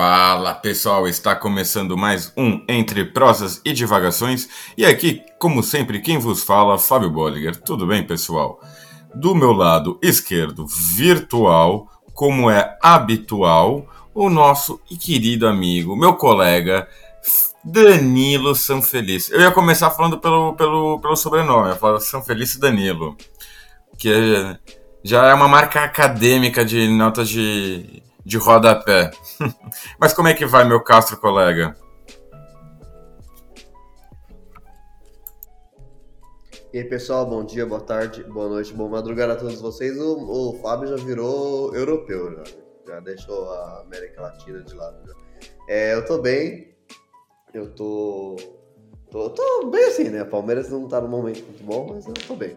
Fala pessoal, está começando mais um Entre Prosas e Divagações e aqui, como sempre, quem vos fala, Fábio Bolliger. Tudo bem, pessoal? Do meu lado esquerdo, virtual, como é habitual, o nosso querido amigo, meu colega Danilo Sanfeliz. Eu ia começar falando pelo, pelo, pelo sobrenome, eu falo Sanfeliz Danilo, que já é uma marca acadêmica de notas de de rodapé. Mas como é que vai, meu Castro colega? E aí, pessoal, bom dia, boa tarde, boa noite, boa madrugada a todos vocês. O, o Fábio já virou europeu, já, já deixou a América Latina de lado. É, eu tô bem, eu tô, tô, tô bem assim, né? Palmeiras não tá no momento muito bom, mas eu tô bem.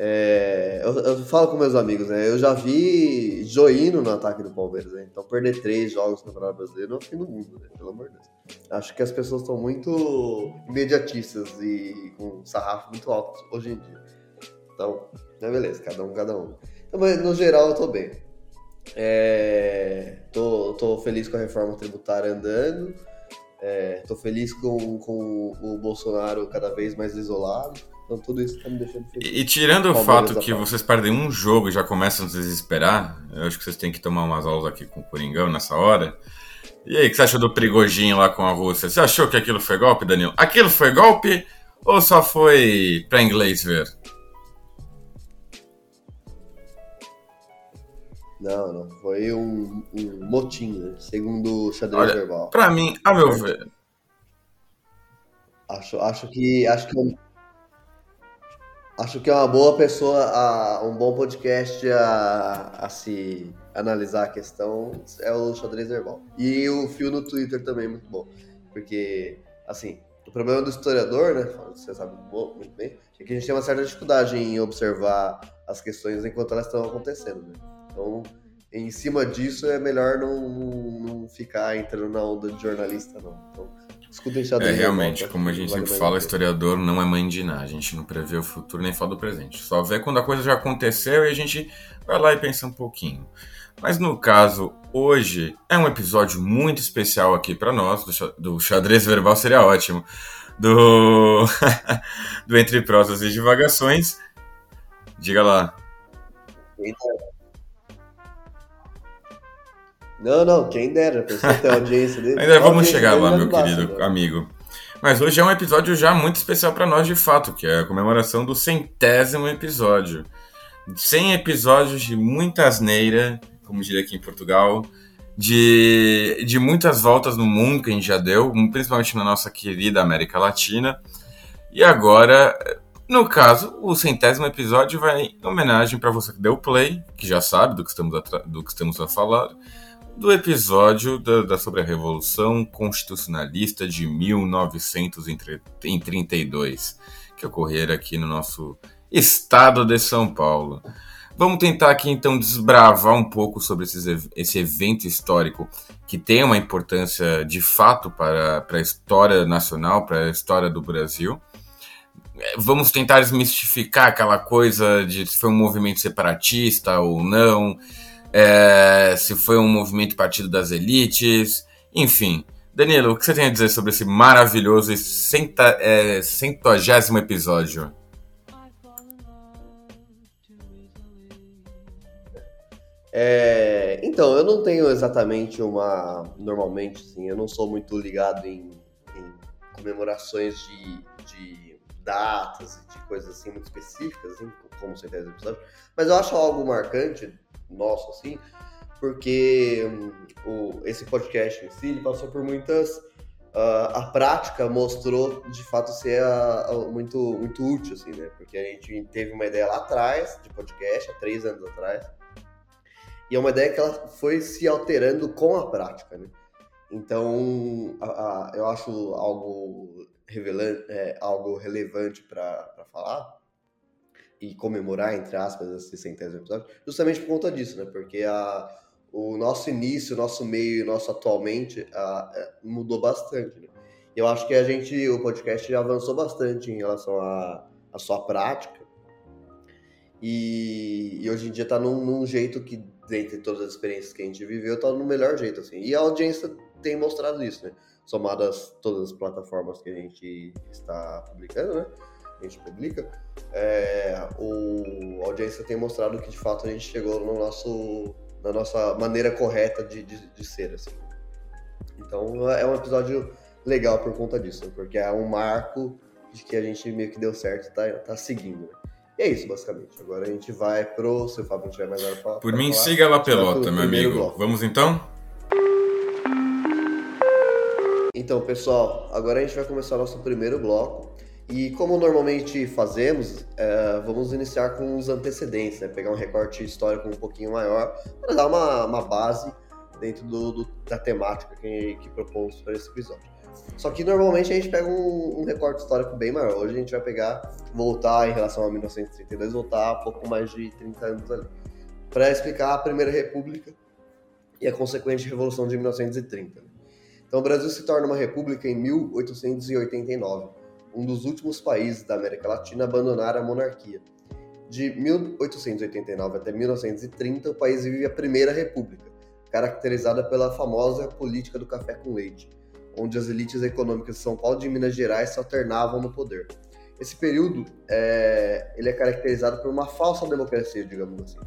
É, eu, eu, falo com meus amigos, né? Eu já vi Joino no ataque do Palmeiras, né? Então perder três jogos no Campeonato Brasileiro não é fim do mundo, né? Pelo amor de Deus. Acho que as pessoas estão muito imediatistas e com sarrafo muito alto hoje em dia. Então, é beleza, cada um, cada um. Então, mas no geral eu tô bem. É, tô, tô feliz com a reforma tributária andando. É, tô feliz com, com o Bolsonaro cada vez mais isolado. Então tudo isso tá me deixando feliz. E, e tirando o fato que vocês perdem um jogo e já começam a desesperar, eu acho que vocês têm que tomar umas aulas aqui com o Coringão nessa hora. E aí, o que você achou do Prigojinho lá com a Rússia? Você achou que aquilo foi golpe, Danilo? Aquilo foi golpe ou só foi pra inglês ver? Não, não. Foi um, um motim, né? segundo o xadrez Olha, verbal. Pra mim, a meu ver. Acho, acho que. Acho que Acho que é uma boa pessoa, a, um bom podcast a, a se analisar a questão é o xadrez verbal. E o fio no Twitter também é muito bom. Porque, assim, o problema do historiador, né? Você sabe muito bem, é que a gente tem uma certa dificuldade em observar as questões enquanto elas estão acontecendo. Né? Então, em cima disso, é melhor não, não ficar entrando na onda de jornalista, não. Então, É, realmente, como a gente sempre fala, historiador não é mãe de nada. A gente não prevê o futuro nem fala do presente. Só vê quando a coisa já aconteceu e a gente vai lá e pensa um pouquinho. Mas no caso, hoje é um episódio muito especial aqui para nós, do, do xadrez verbal seria ótimo, do, do Entre Prosas e Divagações. Diga lá. Eita. Não, não, quem dera, a pessoa tem audiência dele. Ainda vamos chegar lá, meu querido né? amigo. Mas hoje é um episódio já muito especial para nós de fato, que é a comemoração do centésimo episódio. 100 episódios de muita asneira, como diria aqui em Portugal, de, de muitas voltas no mundo que a gente já deu, principalmente na nossa querida América Latina. E agora, no caso, o centésimo episódio vai em homenagem para você que deu play, que já sabe do que estamos a, do que estamos a falar do episódio da, da, sobre a Revolução Constitucionalista de 1932, que ocorrera aqui no nosso estado de São Paulo. Vamos tentar aqui então desbravar um pouco sobre esses, esse evento histórico que tem uma importância de fato para, para a história nacional, para a história do Brasil. Vamos tentar desmistificar aquela coisa de se foi um movimento separatista ou não é, se foi um movimento partido das elites, enfim. Danilo, o que você tem a dizer sobre esse maravilhoso e centa, é, centagésimo episódio? É, então, eu não tenho exatamente uma. Normalmente, sim, eu não sou muito ligado em, em comemorações de, de, datas e de coisas assim muito específicas, assim, como centésimo episódio, mas eu acho algo marcante nosso, assim, porque um, o, esse podcast em si, ele passou por muitas... Uh, a prática mostrou, de fato, ser a, a, muito, muito útil, assim, né? Porque a gente teve uma ideia lá atrás, de podcast, há três anos atrás, e é uma ideia que ela foi se alterando com a prática, né? Então, a, a, eu acho algo, revelante, é, algo relevante para falar, e comemorar, entre aspas, esse centésimo episódio, justamente por conta disso, né? Porque a, o nosso início, o nosso meio, o nosso atualmente a, é, mudou bastante, né? Eu acho que a gente, o podcast já avançou bastante em relação à sua prática. E, e, hoje em dia está num, num, jeito que, dentre todas as experiências que a gente viveu, está no melhor jeito, assim. E a audiência tem mostrado isso, né? Somadas todas as plataformas que a gente está publicando, né? A gente publica, é, o, a audiência tem mostrado que de fato a gente chegou no nosso, na nossa maneira correta de, de, de ser, assim. Então é um episódio legal por conta disso, porque é um marco de que a gente meio que deu certo e tá, tá seguindo. Né? E é isso, basicamente. Agora a gente vai pro. Se o Fábio não tiver mais nada pra Por pra mim, falar, siga lá pelota, meu amigo. Bloco. Vamos então? Então, pessoal, agora a gente vai começar o nosso primeiro bloco. E como normalmente fazemos, é, vamos iniciar com os antecedentes, né? Pegar um recorte histórico um pouquinho maior para dar uma, uma base dentro do, do, da temática que, que propomos para esse episódio. Só que normalmente a gente pega um, um, recorte histórico bem maior. Hoje a gente vai pegar, voltar em relação a 1932, voltar um pouco mais de 30 anos ali, para explicar a Primeira República e a consequente Revolução de 1930. Então o Brasil se torna uma república em 1889, um dos últimos países da América Latina a abandonar a monarquia. De 1889 até 1930, o país vive a Primeira República, caracterizada pela famosa política do café com leite onde as elites econômicas de São Paulo e de Minas Gerais se alternavam no poder. Esse período é, ele é caracterizado por uma falsa democracia, digamos assim.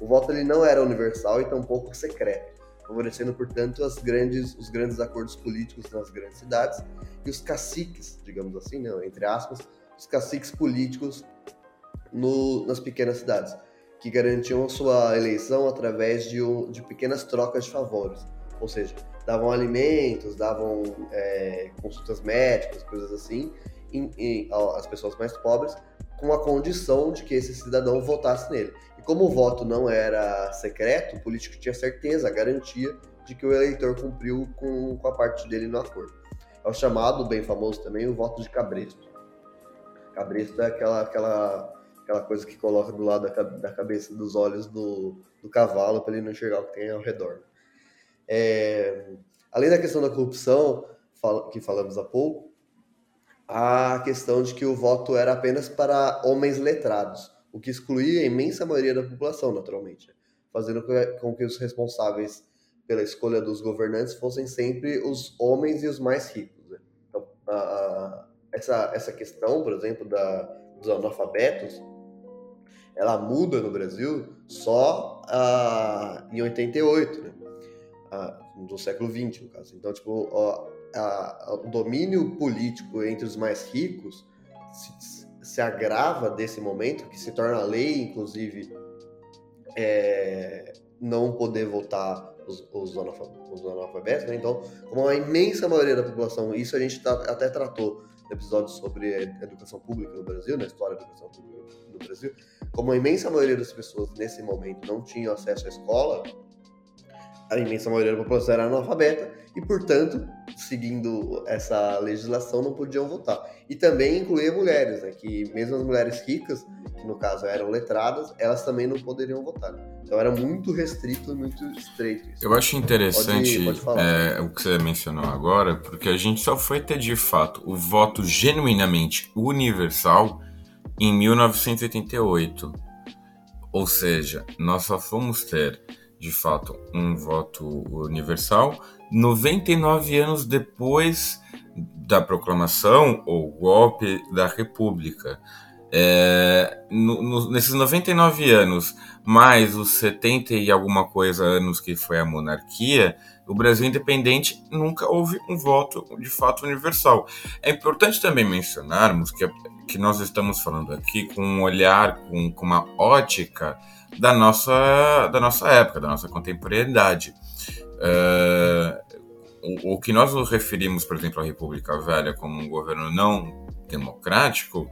O voto ele não era universal e tampouco secreto, favorecendo, portanto, as grandes, os grandes acordos políticos nas grandes cidades e os caciques, digamos assim, né, entre aspas, os caciques políticos no, nas pequenas cidades, que garantiam sua eleição através de, de pequenas trocas de favores, ou seja, davam alimentos, davam é, consultas médicas, coisas assim, em, em, às pessoas mais pobres, com a condição de que esse cidadão votasse nele. E como o voto não era secreto, o político tinha certeza, a garantia de que o eleitor cumpriu com, com a parte dele no acordo. É o chamado, bem famoso também, o voto de cabresto. Cabresto é aquela, aquela, aquela coisa que coloca do lado da, da cabeça, dos olhos do, do cavalo para ele não enxergar o que tem ao redor. É, além da questão da corrupção, que falamos há pouco, a questão de que o voto era apenas para homens letrados, o que excluía a imensa maioria da população, naturalmente, fazendo com que os responsáveis pela escolha dos governantes fossem sempre os homens e os mais ricos. Né? Então, a, a, essa, essa questão, por exemplo, da, dos analfabetos, ela muda no Brasil só uh, em 88, né? do século XX, no caso. Então, tipo, a, a, o domínio político entre os mais ricos se, se, agrava desse momento, que se torna lei, inclusive, é, não poder votar os, os, os analfabetos, né? Então, como a imensa maioria da população, isso a gente tá, até tratou no episódio sobre educação pública no Brasil, na história da educação pública no Brasil, como a imensa maioria das pessoas nesse momento não tinham acesso à escola, a imensa maioria da população era analfabeta e, portanto, seguindo essa legislação, não podiam votar. E também incluía mulheres, né, que mesmo as mulheres ricas, que no caso eram letradas, elas também não poderiam votar. Então era muito restrito e muito estreito. Isso. Eu acho interessante pode, pode é, o que você mencionou agora, porque a gente só foi ter de fato o voto genuinamente universal em 1988. Ou seja, nós só fomos ter de fato um voto universal 99 anos depois da proclamação ou golpe da República. É, no, no, nesses 99 anos, mais os 70 e alguma coisa anos que foi a monarquia, o Brasil independente nunca houve um voto de fato universal. É importante também mencionarmos que, que nós estamos falando aqui com um olhar, com, com uma ótica da nossa, da nossa época, da nossa contemporaneidade. Uh, o, o, que nós nos referimos, por exemplo, à República Velha como um governo não democrático,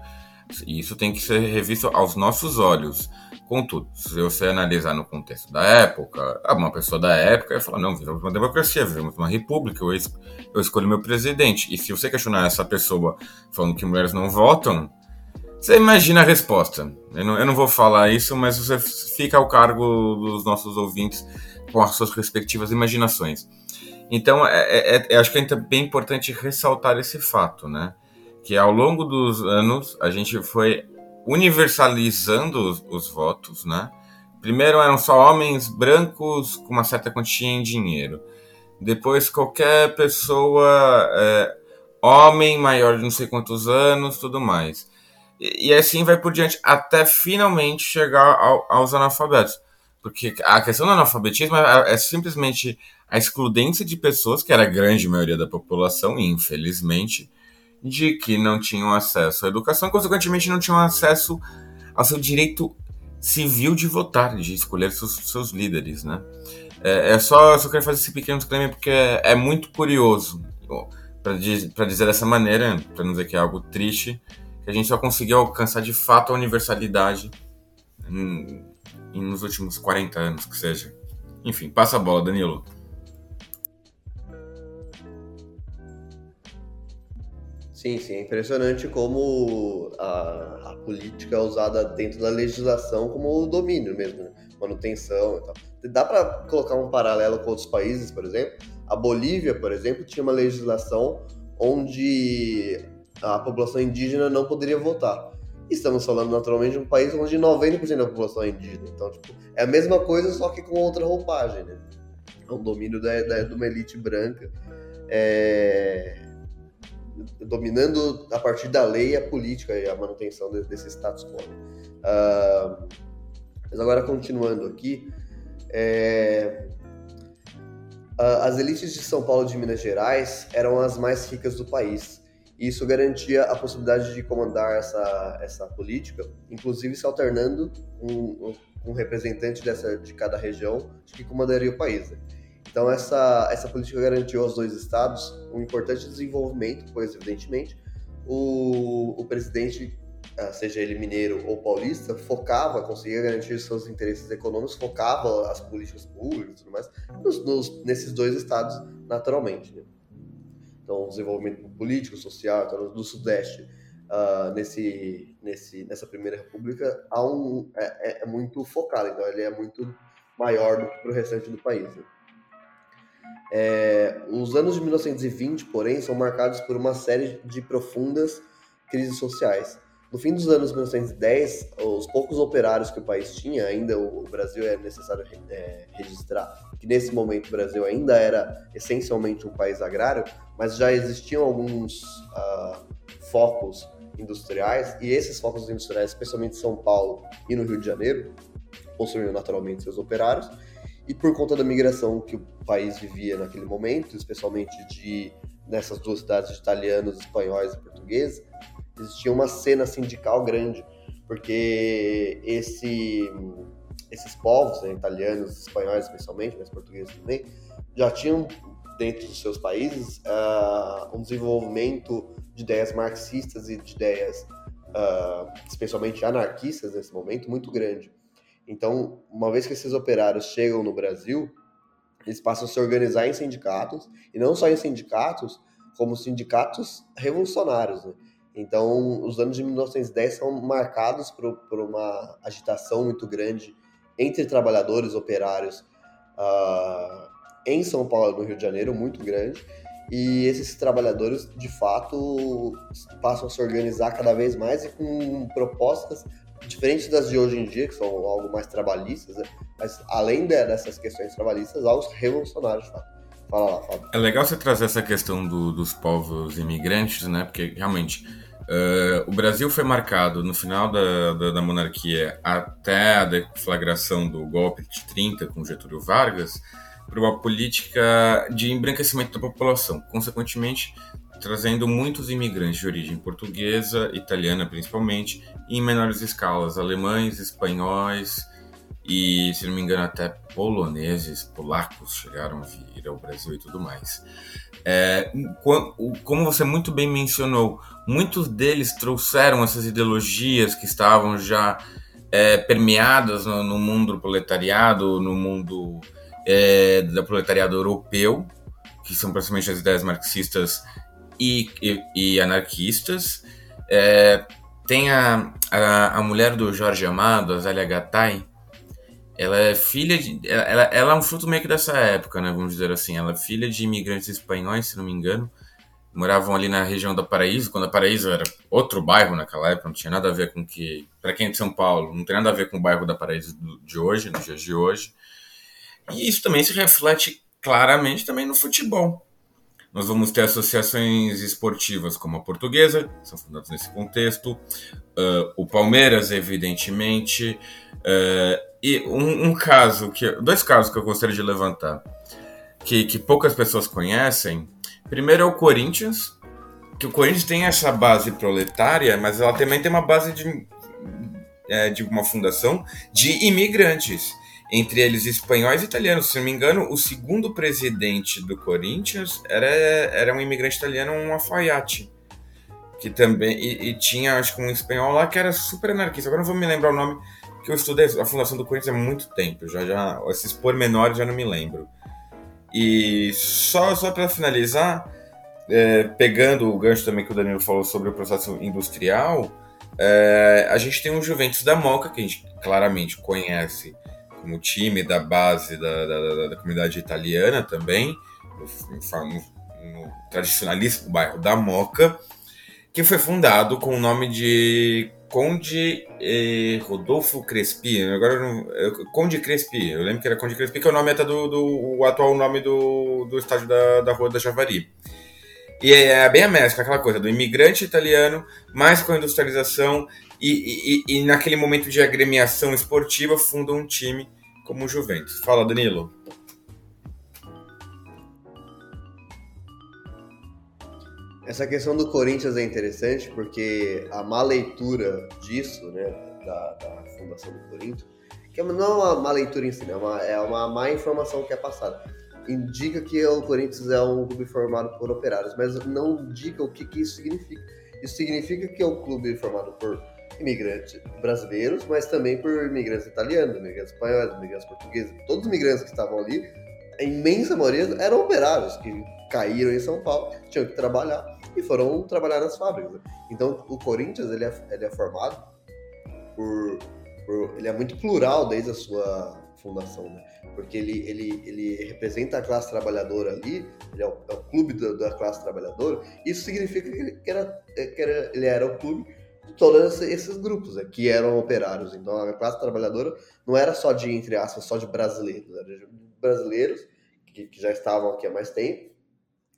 isso tem que ser revisto aos nossos olhos. Contudo, se você analisar no contexto da época, uma pessoa da época ia falar: não, vivemos uma democracia, vivemos uma república, eu, es eu escolho meu presidente. E se você questionar essa pessoa falando que mulheres não votam, você imagina a resposta. Eu não, eu não, vou falar isso, mas você fica ao cargo dos nossos ouvintes com as suas respectivas imaginações. Então, é, é, é, acho que é bem importante ressaltar esse fato, né? Que ao longo dos anos a gente foi universalizando os, os votos, né? Primeiro eram só homens brancos com uma certa quantia em dinheiro. depois qualquer pessoa, é, homem maior de não sei quantos anos, tudo mais. E, e assim vai por diante, até finalmente chegar ao, aos analfabetos. Porque a questão do analfabetismo é, é, simplesmente a excludência de pessoas, que era a grande maioria da população, infelizmente, de que não tinham acesso à educação consequentemente, não tinham acesso ao seu direito civil de votar, de escolher seus, seus líderes, né? É, é só, eu só quero fazer esse pequeno disclaimer porque é, é muito curioso, para dizer dessa maneira, para não dizer que é algo triste, que a gente só conseguiu alcançar de fato a universalidade em, nos últimos 40 anos, que seja. Enfim, passa a bola, Danilo. Sim, sim, é impressionante como a, a, política é usada dentro da legislação como domínio mesmo, né? manutenção e tal. Dá para colocar um paralelo com outros países, por exemplo. A Bolívia, por exemplo, tinha uma legislação onde a população indígena não poderia votar. Estamos falando naturalmente de um país onde 90% da população é indígena. Então, tipo, é a mesma coisa, só que com outra roupagem, né? É um domínio da, da, de uma elite branca. É dominando a partir da lei a política e a manutenção desse status quo. Uh, mas agora continuando aqui, é, as elites de São Paulo e de Minas Gerais eram as mais ricas do país. E isso garantia a possibilidade de comandar essa, essa política, inclusive se alternando um, um representante dessa, de cada região que comandaria o país. Né? Então, essa, essa política garantiu aos dois estados um importante desenvolvimento, pois, evidentemente, o, o presidente, ah, seja ele mineiro ou paulista, focava, conseguia garantir seus interesses econômicos, focava as políticas públicas e tudo mais nos, nos, nesses dois estados, naturalmente. Né? Então, desenvolvimento político, social, então, do Sudeste, uh, nesse, nesse, nessa primeira república, há um, é, é, é muito focado, então ele é muito maior do que para o restante do país. Né? É, os anos de 1920, porém, são marcados por uma série de profundas crises sociais. No fim dos anos 1910, os poucos operários que o país tinha, ainda o Brasil é necessário é, registrar que nesse momento o Brasil ainda era essencialmente um país agrário, mas já existiam alguns uh, focos industriais, e esses focos industriais, especialmente em São Paulo e no Rio de Janeiro, possuíam naturalmente seus operários, e por conta da migração que o país vivia naquele momento, especialmente de nessas duas cidades de italianos, espanhóis e portugueses, existia uma cena sindical grande, porque esse, esses povos, né, italianos, espanhóis especialmente, mas portugueses também, já tinham dentro dos seus países uh, um desenvolvimento de ideias marxistas e de ideias, uh, especialmente anarquistas nesse momento, muito grande. Então, uma vez que esses operários chegam no Brasil, eles passam a se organizar em sindicatos, e não só em sindicatos, como sindicatos revolucionários. Né? Então, os anos de 1910 são marcados por, por uma agitação muito grande entre trabalhadores operários uh, em São Paulo e no Rio de Janeiro, muito grande. E esses trabalhadores, de fato, passam a se organizar cada vez mais e com propostas diferentes das de hoje em dia, que são algo mais trabalhistas, né? mas além dessas questões trabalhistas, algo revolucionários, Fala lá, Fábio. É legal você trazer essa questão do, dos povos imigrantes, né? Porque realmente uh, o Brasil foi marcado no final da, da, da, monarquia até a deflagração do golpe de 30 com Getúlio Vargas por uma política de embranquecimento da população. Consequentemente, trazendo muitos imigrantes de origem portuguesa, italiana principalmente, e em menores escalas, alemães, espanhóis e, se não me engano, até poloneses, polacos chegaram a vir ao Brasil e tudo mais. É, como você muito bem mencionou, muitos deles trouxeram essas ideologias que estavam já é, permeadas no, no, mundo do proletariado, no mundo é, do proletariado europeu, que são praticamente as ideias marxistas e, e, e anarquistas. É, tem a, a, a, mulher do Jorge Amado, a Zélia Gattai, ela é filha de. Ela, ela é um fruto meio que dessa época, né? Vamos dizer assim. Ela é filha de imigrantes espanhóis, se não me engano. Moravam ali na região da Paraíso, quando a Paraíso era outro bairro naquela época, não tinha nada a ver com que. Para quem é de São Paulo, não tem nada a ver com o bairro da Paraíso de hoje, nos dias de hoje. E isso também se reflete claramente também no futebol. Nós vamos ter associações esportivas como a Portuguesa, que são fundadas nesse contexto, uh, o Palmeiras, evidentemente, uh, e um, um, caso, que dois casos que eu gostaria de levantar, que, que poucas pessoas conhecem. Primeiro é o Corinthians, que o Corinthians tem essa base proletária, mas ela também tem uma base de, é, de uma fundação de imigrantes entre eles espanhóis e italianos. Se não me engano, o segundo presidente do Corinthians era, era um imigrante italiano, um Alfaiate. Que também. E, e, tinha, acho que um espanhol lá que era super anarquista. Agora não vou me lembrar o nome, que eu estudei a fundação do Corinthians há muito tempo. Já, já, esses pormenores já não me lembro. E só, só para finalizar, é, pegando o gancho também que o Danilo falou sobre o processo industrial, é, a gente tem o Juventus da Moca, que a gente claramente conhece como time da base da, da, da comunidade italiana também, no, no, no tradicionalíssimo bairro da Moca, que foi fundado com o nome de Conde eh, Rodolfo Crespi. Agora não, Conde Crespi. Eu lembro que era Conde Crespi, que é o nome até do, do atual nome do, do estádio da, da Rua da Javari. E é, é bem a mescla, aquela coisa do imigrante italiano, mais com a industrialização, e, e, e naquele momento de agremiação esportiva, funda um time como o Juventus. Fala, Danilo. Essa questão do Corinthians é interessante porque a má leitura disso, né, da, da fundação do Corinthians, que não é uma má leitura em si, né, é, uma, é uma má informação que é passada. Indica que o Corinthians é um clube formado por operários, mas não indica o que, que isso significa. Isso significa que é um clube formado por imigrantes brasileiros, mas também por imigrantes italianos, imigrantes espanhóis, imigrantes portugueses. Todos os imigrantes que estavam ali, a imensa maioria eram operários que caíram em São Paulo, tinham que trabalhar e foram trabalhar nas fábricas. Então, o Corinthians ele é, ele é formado por, por, ele é muito plural desde a sua fundação, né? Porque ele, ele, ele representa a classe trabalhadora ali, ele é o, é o clube da, da, classe trabalhadora. Isso significa que, ele, que, era, que era, ele era o clube todos esses grupos né, que eram operários. Então a classe trabalhadora não era só de, entre aspas, só de brasileiros, era de brasileiros que, que já estavam aqui há mais tempo,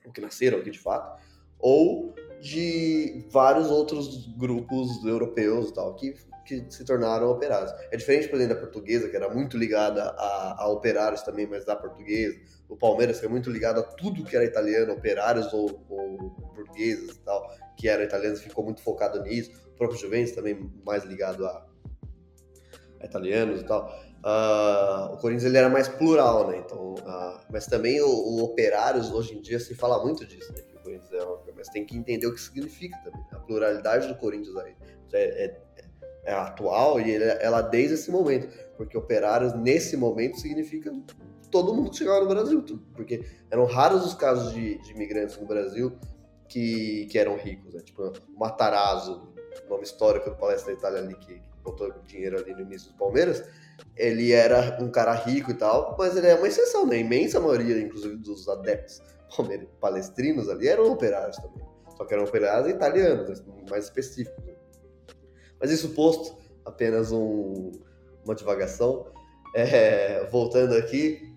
ou que nasceram aqui de fato, ou de vários outros grupos europeus e tal, que, que se tornaram operários. É diferente, por exemplo, da portuguesa, que era muito ligada a, a operários também, mas da portuguesa. O Palmeiras, que é muito ligado a tudo que era italiano, operários ou, ou portugueses e tal, que eram italianos, ficou muito focado nisso próprio Juventus também mais ligado a, a italianos e tal. Uh, o Corinthians ele era mais plural, né? Então, uh, mas também o, o, operários hoje em dia se fala muito disso, né? Que o Corinthians é mas tem que entender o que significa também. A pluralidade do Corinthians aí é, é, é atual e ele, ela desde esse momento, porque operários nesse momento significa todo mundo chegava no Brasil, porque eram raros os casos de, de imigrantes no Brasil que, que eram ricos, né? Tipo, o Matarazzo, nome histórico do Palestra da Itália ali, que, botou dinheiro ali no início do Palmeiras, ele era um cara rico e tal, mas ele é uma exceção, né? A imensa maioria, inclusive, dos adeptos palestrinos ali eram operários também. Só que eram operários italianos, mais específicos. Né? Mas isso posto, apenas um, uma divagação. É, voltando aqui.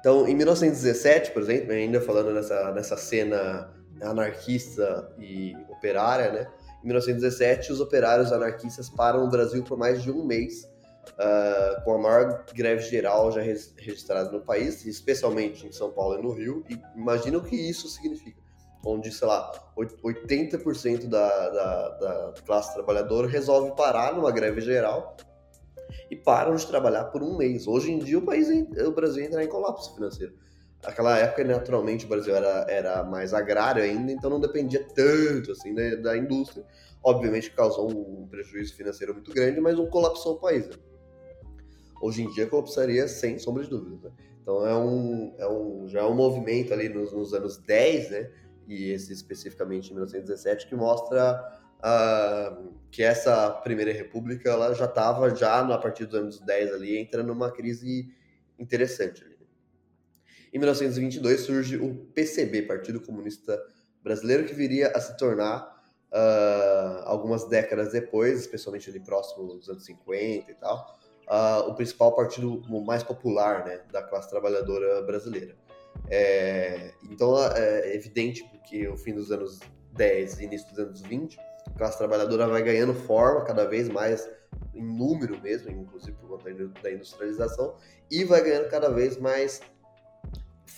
Então, em 1917, por exemplo, ainda falando nessa, nessa cena anarquista e operária, né? Em 1917, os operários anarquistas param no Brasil por mais de um mês, uh, com a maior greve geral já registrada no país, especialmente em São Paulo e no Rio. E imagina o que isso significa. Onde, sei lá, 80% da, da, da classe trabalhadora resolve parar numa greve geral e param de trabalhar por um mês. Hoje em dia, o, país, o Brasil entra em colapso financeiro. Naquela época, naturalmente, o Brasil era, era mais agrário ainda, então não dependia tanto assim da, da indústria. Obviamente causou um prejuízo financeiro muito grande, mas não colapsou o país. Né? Hoje em dia colapsaria sem sombra de dúvida. Né? Então é um, é um, já é um movimento ali nos, nos, anos 10, né? E esse especificamente em 1917, que mostra uh, que essa Primeira República ela já estava, já a partir dos anos 10 ali, entrando numa crise interessante. Em 1922 surge o PCB, Partido Comunista Brasileiro, que viria a se tornar, uh, algumas décadas depois, especialmente ali próximo dos anos 50 e tal, uh, o principal partido mais popular né, da classe trabalhadora brasileira. É, então é evidente que o fim dos anos 10 e início dos anos 20, a classe trabalhadora vai ganhando forma cada vez mais em número mesmo, inclusive por conta da industrialização, e vai ganhando cada vez mais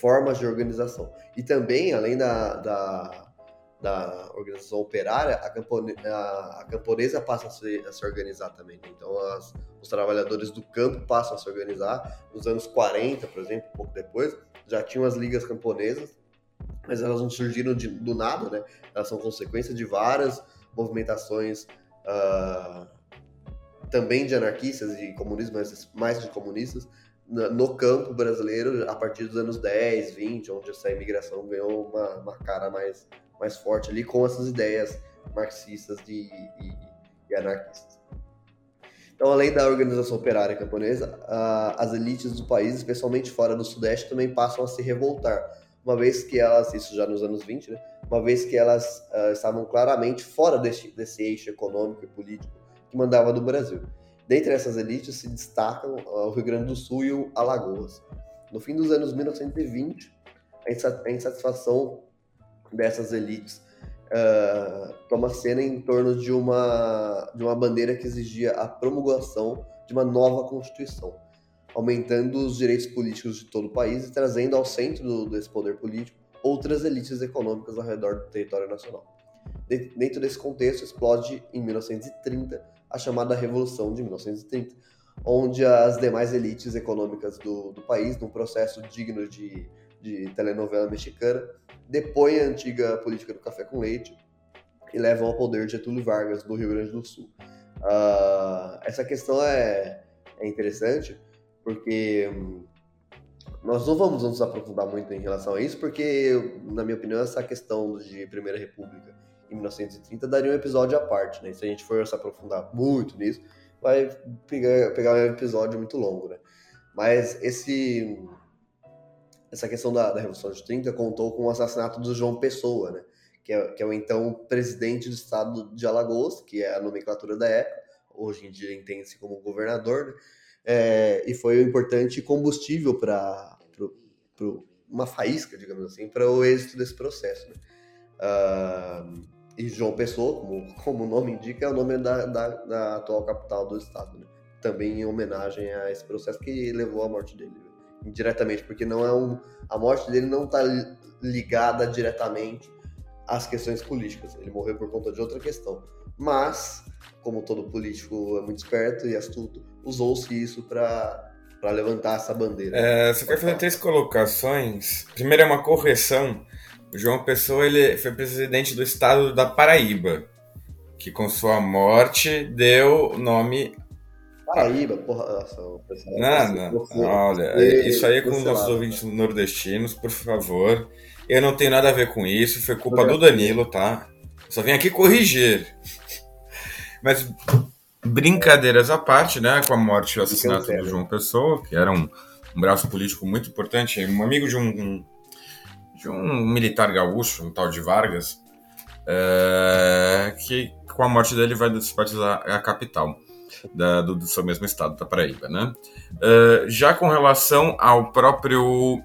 formas de organização. E também, além da, da, da organização operária, a, campone, a, a, camponesa passa a se, a se organizar também. Né? Então, as, os trabalhadores do campo passam a se organizar. Nos anos 40, por exemplo, um pouco depois, já tinham as ligas camponesas, mas elas não surgiram de, do nada, né? Elas são consequência de várias movimentações uh, também de anarquistas e comunistas, mais de comunistas, no campo brasileiro a partir dos anos 10, 20, onde essa imigração ganhou uma, uma cara mais, mais forte ali com essas ideias marxistas e, e, e anarquistas. Então, além da organização operária camponesa, as elites do país, especialmente fora do Sudeste, também passam a se revoltar, uma vez que elas, isso já nos anos 20, né, uma vez que elas uh, estavam claramente fora desse, desse eixo econômico e político que mandava do Brasil. Dentre essas elites se destacam uh, o Rio Grande do Sul e o Alagoas. No fim dos anos 1920, a insatisfação dessas elites uh, toma cena em torno de uma, de uma bandeira que exigia a promulgação de uma nova Constituição, aumentando os direitos políticos de todo o país e trazendo ao centro desse poder político outras elites econômicas ao redor do território nacional. Dentro desse contexto, explode em 1930 a chamada Revolução de 1930, onde as demais elites econômicas do, do país, num processo digno de, de telenovela mexicana, depõem a antiga política do café com leite e levam ao poder Getúlio Vargas do Rio Grande do Sul. Uh, essa questão é, é interessante porque hum, nós não vamos nos aprofundar muito em relação a isso, porque, na minha opinião, essa questão de Primeira República em 1930 daria um episódio à parte, né? Se a gente for se aprofundar muito nisso, vai pegar, pegar um episódio muito longo, né? Mas esse essa questão da, da, Revolução de 30 contou com o assassinato do João Pessoa, né? Que é, que é o então presidente do estado de Alagoas, que é a nomenclatura da época, hoje em dia entende-se como governador, né? É, e foi um importante combustível para uma faísca, digamos assim, para o êxito desse processo. Né? Uh, e João Pessoa, como, como o nome indica, é o nome da, da, da atual capital do estado. Né? Também em homenagem a esse processo que levou à morte dele. Né? Indiretamente, porque não é um. A morte dele não está ligada diretamente às questões políticas. Ele morreu por conta de outra questão. Mas, como todo político é muito esperto e astuto, usou-se isso para para levantar essa bandeira. É, você quer fazer três colocações. Primeiro é uma correção. O João Pessoa ele foi presidente do estado da Paraíba, que com sua morte deu nome. Paraíba, porra. Nossa, não, não, não, olha, isso aí é com os nossos ouvintes nordestinos, por favor. Eu não tenho nada a ver com isso, foi culpa do Danilo, tá? Só vim aqui corrigir. Mas brincadeiras à parte, né, com a morte e o assassinato do João Pessoa, que era um, um braço político muito importante, um amigo de um, um de um militar gaúcho, um tal de Vargas, é, que com a morte dele vai despartizar a capital da, do, do, seu mesmo estado, da Paraíba, né? É, já com relação ao próprio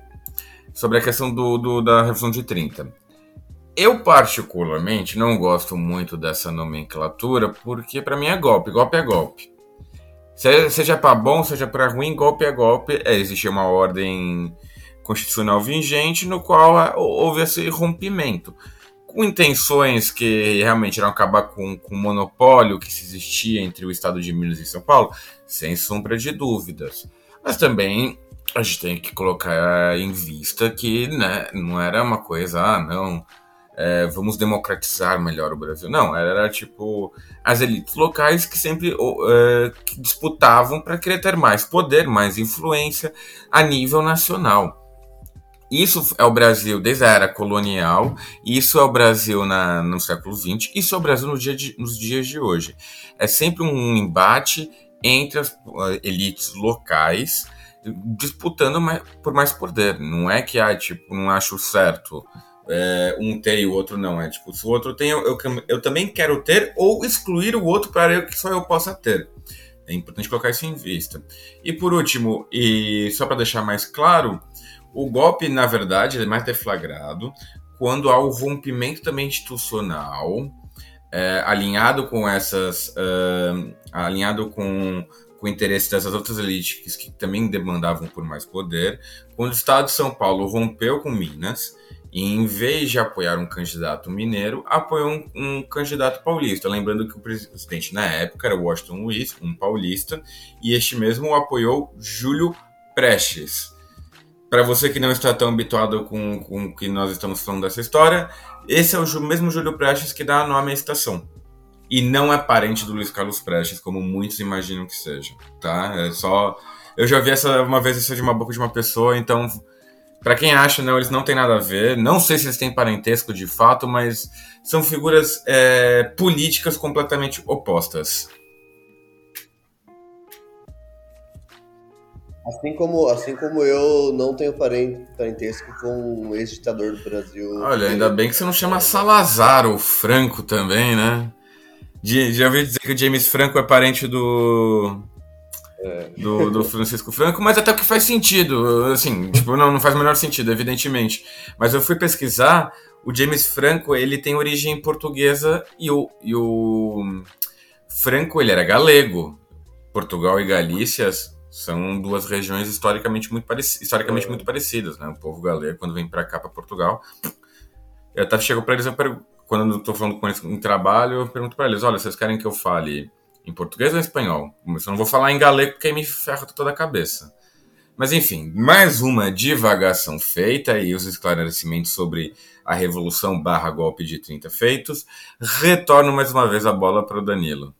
sobre a questão do, do, da Revolução de 30. Eu, particularmente, não gosto muito dessa nomenclatura, porque para mim é golpe. Golpe é golpe. Seja para bom, seja para ruim, golpe é golpe. É, existe uma ordem constitucional vigente no qual houve esse rompimento. Com intenções que realmente irão acabar com, com o monopólio que se existia entre o estado de Minas e São Paulo, sem sombra de dúvidas. Mas também a gente tem que colocar em vista que né, não era uma coisa, ah, não, é, vamos democratizar melhor o Brasil. Não, era tipo as elites locais que sempre é, disputavam para querer ter mais poder, mais influência a nível nacional. Isso é o Brasil desde a era colonial, isso é o Brasil na, no século XX, isso é o Brasil no dia de, nos dias de hoje. É sempre um embate entre as uh, elites locais disputando mais, por mais poder. Não é que, ah, tipo, não acho certo é, um ter e o outro não. É tipo, se o outro tem, eu, eu, eu também quero ter ou excluir o outro para que só eu possa ter. É importante colocar isso em vista. E por último, e só para deixar mais claro, o golpe, na verdade, é mais deflagrado quando há o rompimento também institucional, é, alinhado com essas. Uh, alinhado com, com o interesse dessas outras elites que também demandavam por mais poder, quando o Estado de São Paulo rompeu com Minas e em vez de apoiar um candidato mineiro, apoiou um, um, candidato paulista. Lembrando que o presidente na época era Washington Luiz, um paulista, e este mesmo apoiou Júlio Prestes. Para você que não está tão habituado com, com o que nós estamos falando dessa história, esse é o mesmo Júlio Prestes que dá nome à estação. E não é parente do Luiz Carlos Prestes, como muitos imaginam que seja, tá? É só... Eu já vi essa uma vez isso de uma boca de uma pessoa, então para quem acha, não, eles não têm nada a ver. Não sei se eles têm parentesco de fato, mas são figuras é, políticas completamente opostas. Assim como, assim como eu não tenho parentesco com um ex-ditador do Brasil. Olha, ainda bem que você não chama Salazar ou Franco também, né? Já ouvi dizer que o James Franco é parente do é. do, do Francisco Franco, mas até que faz sentido, assim, tipo, não, não faz o menor sentido, evidentemente. Mas eu fui pesquisar, o James Franco, ele tem origem portuguesa e o, e o Franco, ele era galego. Portugal e Galícia são duas regiões historicamente muito, pareci historicamente muito parecidas, né? O povo galego, quando vem para cá, para Portugal, eu até chego para eles, eu quando eu tô falando com eles em trabalho, eu pergunto para eles, olha, vocês querem que eu fale em português ou em espanhol? Eu não vou falar em galego porque aí me ferra toda a cabeça. Mas enfim, mais uma divagação feita e os esclarecimentos sobre a Revolução barra golpe de 30 feitos. Retorno mais uma vez a bola para o Danilo.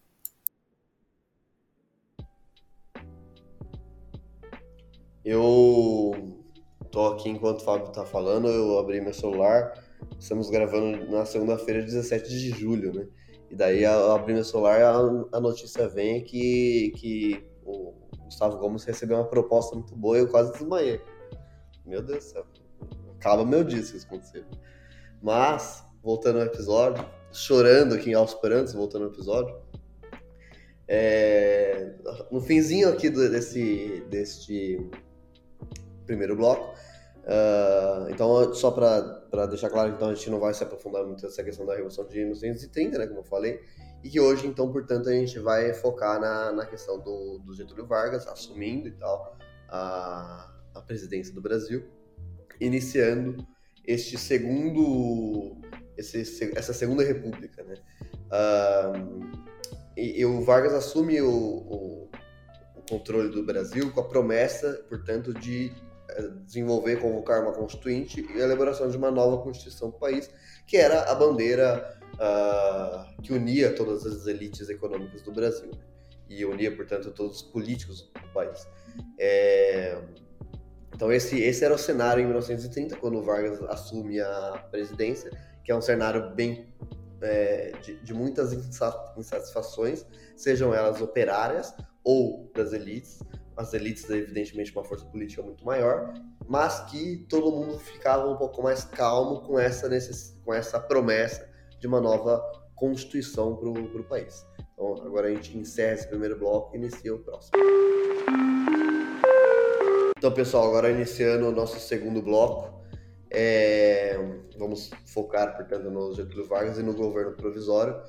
Eu tô aqui enquanto o Fábio tá falando, eu abri meu celular. Estamos gravando na segunda-feira, 17 de julho, né? E daí, abrindo o celular, a, a notícia vem que, que o Gustavo Gomes recebeu uma proposta muito boa e eu quase desmaiei. Meu Deus do céu. Acaba meu dia se isso acontecer. Mas, voltando ao episódio, chorando aqui aos prantos, voltando ao episódio, é, no finzinho aqui desse, deste primeiro bloco, Uh, então, só para deixar claro, então a gente não vai se aprofundar muito nessa questão da Revolução de 1930, né, como eu falei, e que hoje, então, portanto, a gente vai focar na, na questão do, do Getúlio Vargas assumindo e tal a, a presidência do Brasil, iniciando este segundo, esse, essa segunda república, né. Uh, e, e, o Vargas assume o, o, o controle do Brasil com a promessa, portanto, de desenvolver, convocar uma constituinte e a elaboração de uma nova constituição do país, que era a bandeira uh, que unia todas as elites econômicas do Brasil né? e unia, portanto, todos os políticos do país. É... Então esse, esse era o cenário em 1930, quando Vargas assume a presidência, que é um cenário bem é, de, de muitas insatisfações, sejam elas operárias ou das elites, as elites, evidentemente, uma força política muito maior, mas que todo mundo ficava um pouco mais calmo com essa, necess... com essa promessa de uma nova constituição para o país. Então, agora a gente encerra esse primeiro bloco e inicia o próximo. Então, pessoal, agora iniciando o nosso segundo bloco, é... vamos focar, portanto, no Getúlio Vargas e no governo provisório.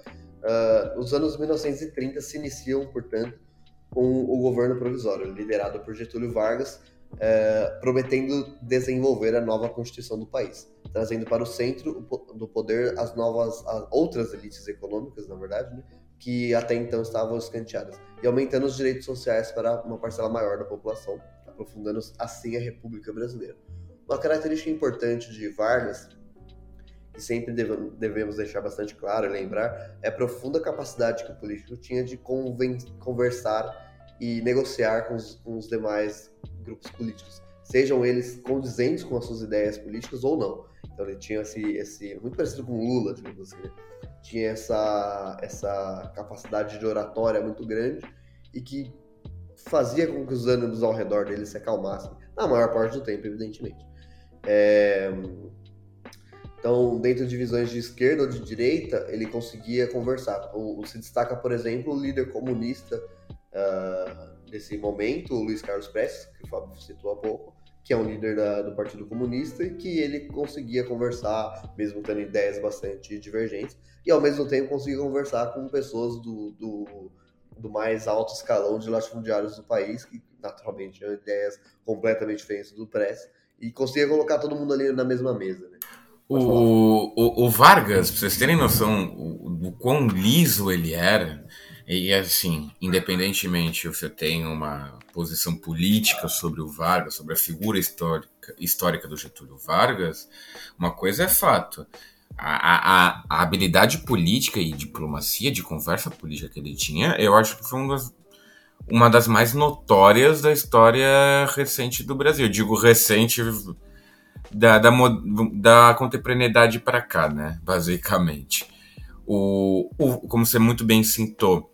Uh, os anos 1930 se iniciam, portanto, com o governo provisório, liderado por Getúlio Vargas, é, prometendo desenvolver a nova constituição do país, trazendo para o centro do poder as novas, as outras elites econômicas, na verdade, né, que até então estavam escanteadas, e aumentando os direitos sociais para uma parcela maior da população, aprofundando assim a República Brasileira. Uma característica importante de Vargas sempre devemos deixar bastante claro e lembrar, é a profunda capacidade que o político tinha de conversar e negociar com os, com os, demais grupos políticos, sejam eles condizentes com as suas ideias políticas ou não. Então ele tinha esse, esse muito parecido com Lula, digamos assim, né? tinha essa, essa capacidade de oratória muito grande e que fazia com que os ânimos ao redor dele se acalmassem, na maior parte do tempo, evidentemente. É, então, dentro de visões de esquerda ou de direita, ele conseguia conversar. O, se destaca, por exemplo, o líder comunista uh, nesse momento, o Luiz Carlos Prestes, que o Fábio citou há pouco, que é um líder da, do Partido Comunista e que ele conseguia conversar, mesmo tendo ideias bastante divergentes, e ao mesmo tempo conseguia conversar com pessoas do, do, do mais alto escalão de latifundiários do país, que naturalmente tinham ideias completamente diferentes do Prestes, e conseguia colocar todo mundo ali na mesma mesa. O, o, o, Vargas, pra vocês terem noção do quão liso ele era, e assim, independentemente você tem uma posição política sobre o Vargas, sobre a figura histórica, histórica do Getúlio Vargas, uma coisa é fato. A, a, a habilidade política e diplomacia, de conversa política que ele tinha, eu acho que foi das, uma das mais notórias da história recente do Brasil. Eu digo recente da, da, da contemporaneidade para cá, né? Basicamente. O, o, como você muito bem citou,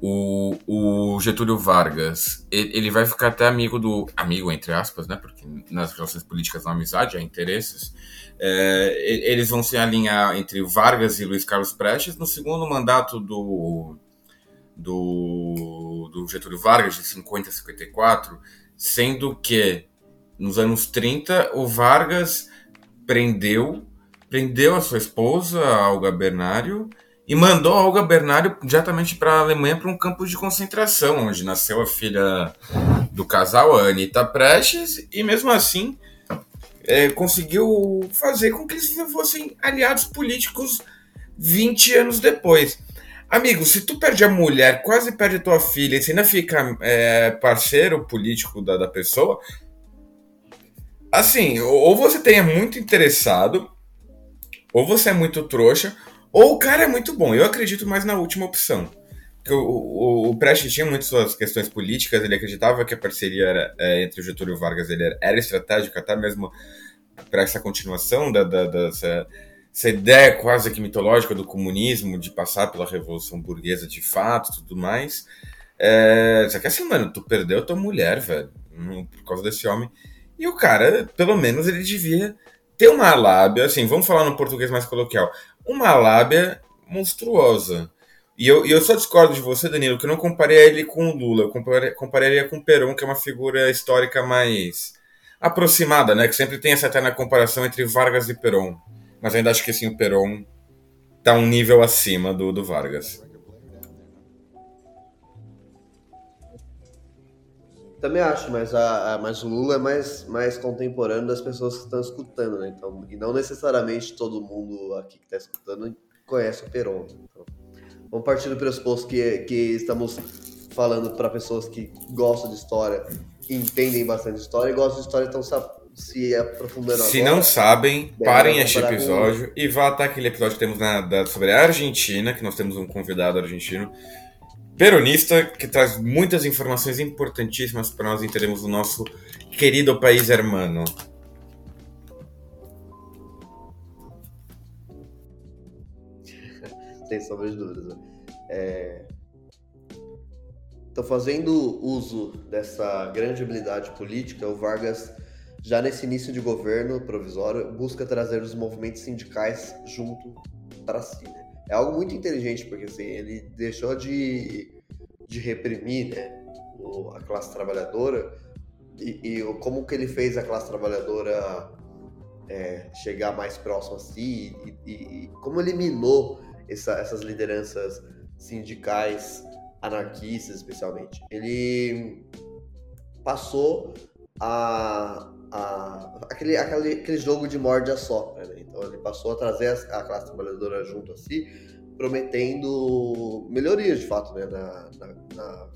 o, o Getúlio Vargas, ele, ele, vai ficar até amigo do. Amigo, entre aspas, né? Porque nas relações políticas há amizade, há interesses. É, eles vão se alinhar entre Vargas e Luiz Carlos Prestes no segundo mandato do, do, do Getúlio Vargas, de 50 a 54, sendo que nos anos 30, o Vargas prendeu, prendeu a sua esposa, a Olga Bernário, e mandou Olga Bernário diretamente para a Alemanha para um campo de concentração, onde nasceu a filha do casal, a Anitta Prestes, e mesmo assim é, conseguiu fazer com que eles fossem aliados políticos 20 anos depois. Amigo, se tu perde a mulher, quase perde a tua filha, e você ainda fica é, parceiro político da, da pessoa, assim, ou você tenha muito interessado, ou você é muito trouxa, ou o cara é muito bom. Eu acredito mais na última opção. Porque o, o, o Prestes tinha muitas suas questões políticas, ele acreditava que a parceria era, é, entre o Getúlio Vargas ele era, era estratégica, até mesmo para essa continuação da, da, dessa essa ideia quase que mitológica do comunismo, de passar pela Revolução Burguesa de fato tudo mais. É, só que assim, mano, tu perdeu tua mulher, velho, por causa desse homem. E o cara, pelo menos, ele devia ter uma lábia, assim, vamos falar no português mais coloquial, uma lábia monstruosa. E eu, e eu só discordo de você, Danilo, que eu não comparei ele com o Lula, eu comparei, compararia com o Perón, que é uma figura histórica mais aproximada, né? Que sempre tem essa eterna comparação entre Vargas e Perón. Mas ainda acho que assim, o Perón tá um nível acima do, do Vargas. Também acho, mas, a, a, mas o Lula é mais, mais contemporâneo das pessoas que estão escutando, né? Então, e não necessariamente todo mundo aqui que está escutando conhece o Peron. Então, vamos partir do pressuposto que, que estamos falando para pessoas que gostam de história, entendem bastante história e gostam de história, então se aprofundando Se agora, não sabem, parem este episódio com... e vá até aquele episódio que temos na, da, sobre a Argentina, que nós temos um convidado argentino peronista, que traz muitas informações importantíssimas para nós entendermos o nosso querido país hermano. Sem sombra de dúvidas. É... Então, fazendo uso dessa grande habilidade política, o Vargas, já nesse início de governo provisório, busca trazer os movimentos sindicais junto para si. Né? É algo muito inteligente, porque assim, ele deixou de, de reprimir né, a classe trabalhadora e, e, como que ele fez a classe trabalhadora é, chegar mais próximo a si e, e, e como eliminou essa, essas lideranças sindicais anarquistas, especialmente. Ele passou a, a aquele, aquele, aquele jogo de morde a né? Então ele passou a trazer a classe trabalhadora junto a si, prometendo melhorias de fato né, na, na, na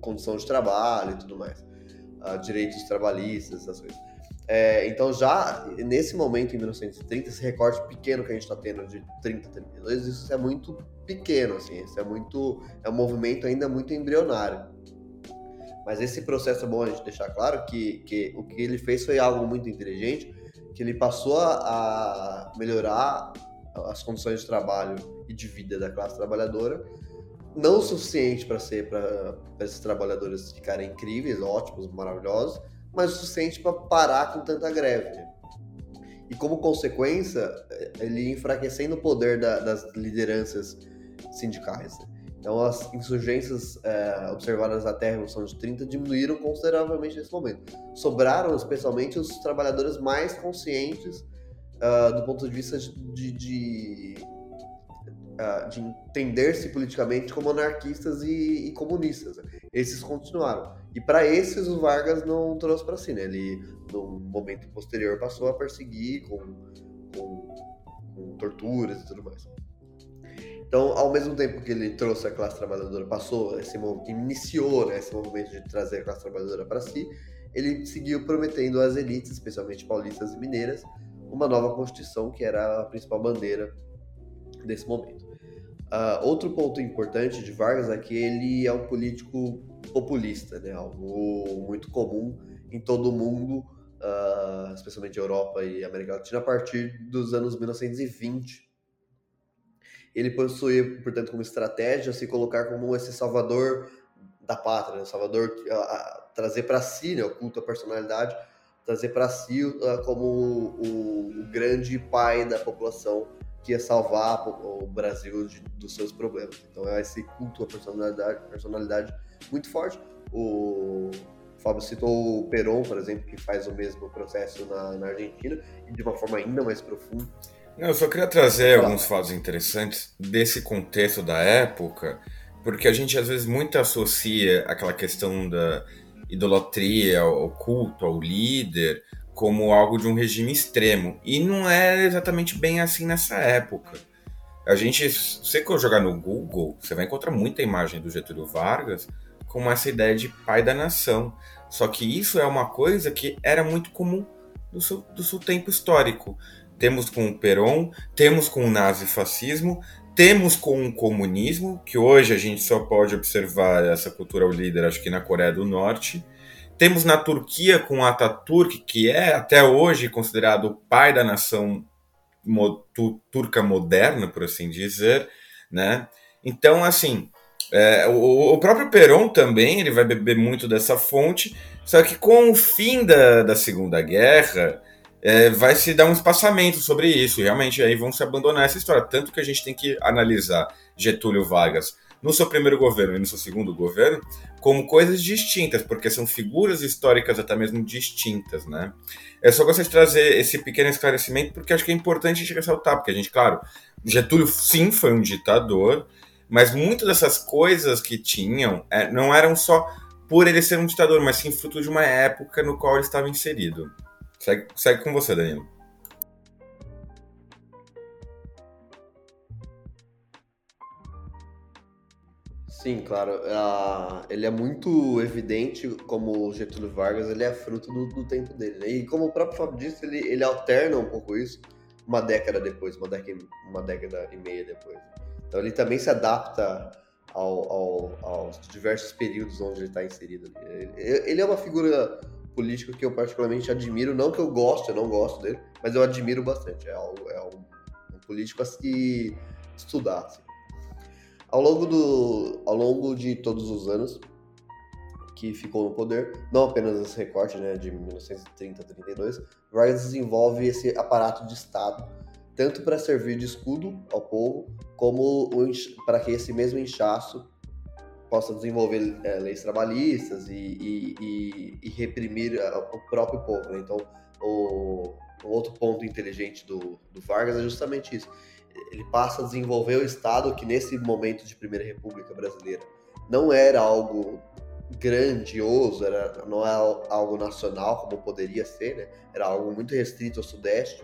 condição de trabalho e tudo mais, uh, direitos trabalhistas, essas coisas. É, então já nesse momento, em 1930, esse recorte pequeno que a gente está tendo de 30, 32, isso é muito pequeno, assim, isso é muito, é um movimento ainda muito embrionário. Mas esse processo é bom a gente deixar claro que, que o que ele fez foi algo muito inteligente, que ele passou a melhorar as condições de trabalho e de vida da classe trabalhadora, não o suficiente para ser para esses trabalhadores ficarem incríveis, ótimos, maravilhosos, mas o suficiente para parar com tanta greve. E como consequência, ele enfraquecendo o poder da, das lideranças sindicais. Então, as insurgências é, observadas na Terra, Revolução de 30, diminuíram consideravelmente nesse momento. Sobraram, especialmente, os trabalhadores mais conscientes uh, do ponto de vista de, de, de, uh, de entender-se politicamente como anarquistas e, e, comunistas. Esses continuaram. E para esses, o Vargas não trouxe para si. Né? Ele, no momento posterior, passou a perseguir com, com, com torturas e tudo mais. Então, ao mesmo tempo que ele trouxe a classe trabalhadora, passou esse iniciou né, esse movimento de trazer a classe trabalhadora para si, ele seguiu prometendo às elites, especialmente paulistas e mineiras, uma nova constituição que era a principal bandeira desse momento. Uh, outro ponto importante de Vargas é que ele é um político populista, né, algo muito comum em todo o mundo, uh, especialmente Europa e América Latina, a partir dos anos 1920 ele possuía, portanto, como estratégia se colocar como esse salvador da pátria, né? salvador, a, a, trazer para si, né, o culto à personalidade, trazer para si uh, como o, o, grande pai da população que ia salvar o Brasil de, dos seus problemas. Então é esse culto à personalidade, personalidade muito forte. O Fábio citou o Perón, por exemplo, que faz o mesmo processo na, na Argentina, e de uma forma ainda mais profunda. Eu só queria trazer alguns fatos interessantes desse contexto da época, porque a gente às vezes muito associa aquela questão da idolatria, ao culto, ao líder, como algo de um regime extremo. E não é exatamente bem assim nessa época. A gente, se você jogar no Google, você vai encontrar muita imagem do Getúlio Vargas com essa ideia de pai da nação. Só que isso é uma coisa que era muito comum do seu, do seu tempo histórico temos com o Peron, temos com o nazifascismo, temos com o comunismo, que hoje a gente só pode observar essa cultura líder, acho que na Coreia do Norte. Temos na Turquia com Ataturk, que é até hoje considerado o pai da nação turca moderna, por assim dizer, né? Então, assim, é, o, o, próprio Peron também ele vai beber muito dessa fonte, só que com o fim da, da Segunda Guerra, é, vai se dar um espaçamento sobre isso. Realmente, aí vão se abandonar essa história. Tanto que a gente tem que analisar Getúlio Vargas no seu primeiro governo e no seu segundo governo como coisas distintas, porque são figuras históricas até mesmo distintas, né? Eu só gostaria de trazer esse pequeno esclarecimento porque acho que é importante a gente ressaltar, porque a gente, claro, Getúlio sim foi um ditador, mas muitas dessas coisas que tinham é, não eram só por ele ser um ditador, mas sim fruto de uma época no qual ele estava inserido. Segue, segue com você, Danilo. Sim, claro. Uh, ele é muito evidente como o Getúlio Vargas ele é fruto do, do tempo dele. Né? E como o próprio Fábio disse, ele, ele alterna um pouco isso uma década depois, uma década, uma década e meia depois. Então ele também se adapta ao, ao, aos diversos períodos onde ele está inserido. Ele, ele é uma figura político que eu particularmente admiro, não que eu goste, eu não gosto dele, mas eu admiro bastante. É, é um, um político a se estudar. Assim. Ao longo, do, ao longo de todos os anos que ficou no poder, não apenas esse recorte né, de 1930 a 32, Vargas desenvolve esse aparato de Estado, tanto para servir de escudo ao povo, como para que esse mesmo inchaço possa desenvolver é, leis trabalhistas e, e, e, e reprimir a, o próprio povo. Né? Então, o, o, outro ponto inteligente do, do, Vargas é justamente isso. Ele passa a desenvolver o Estado que, nesse momento de Primeira República Brasileira, não era algo grandioso, era, não era é algo nacional como poderia ser, né? era algo muito restrito ao Sudeste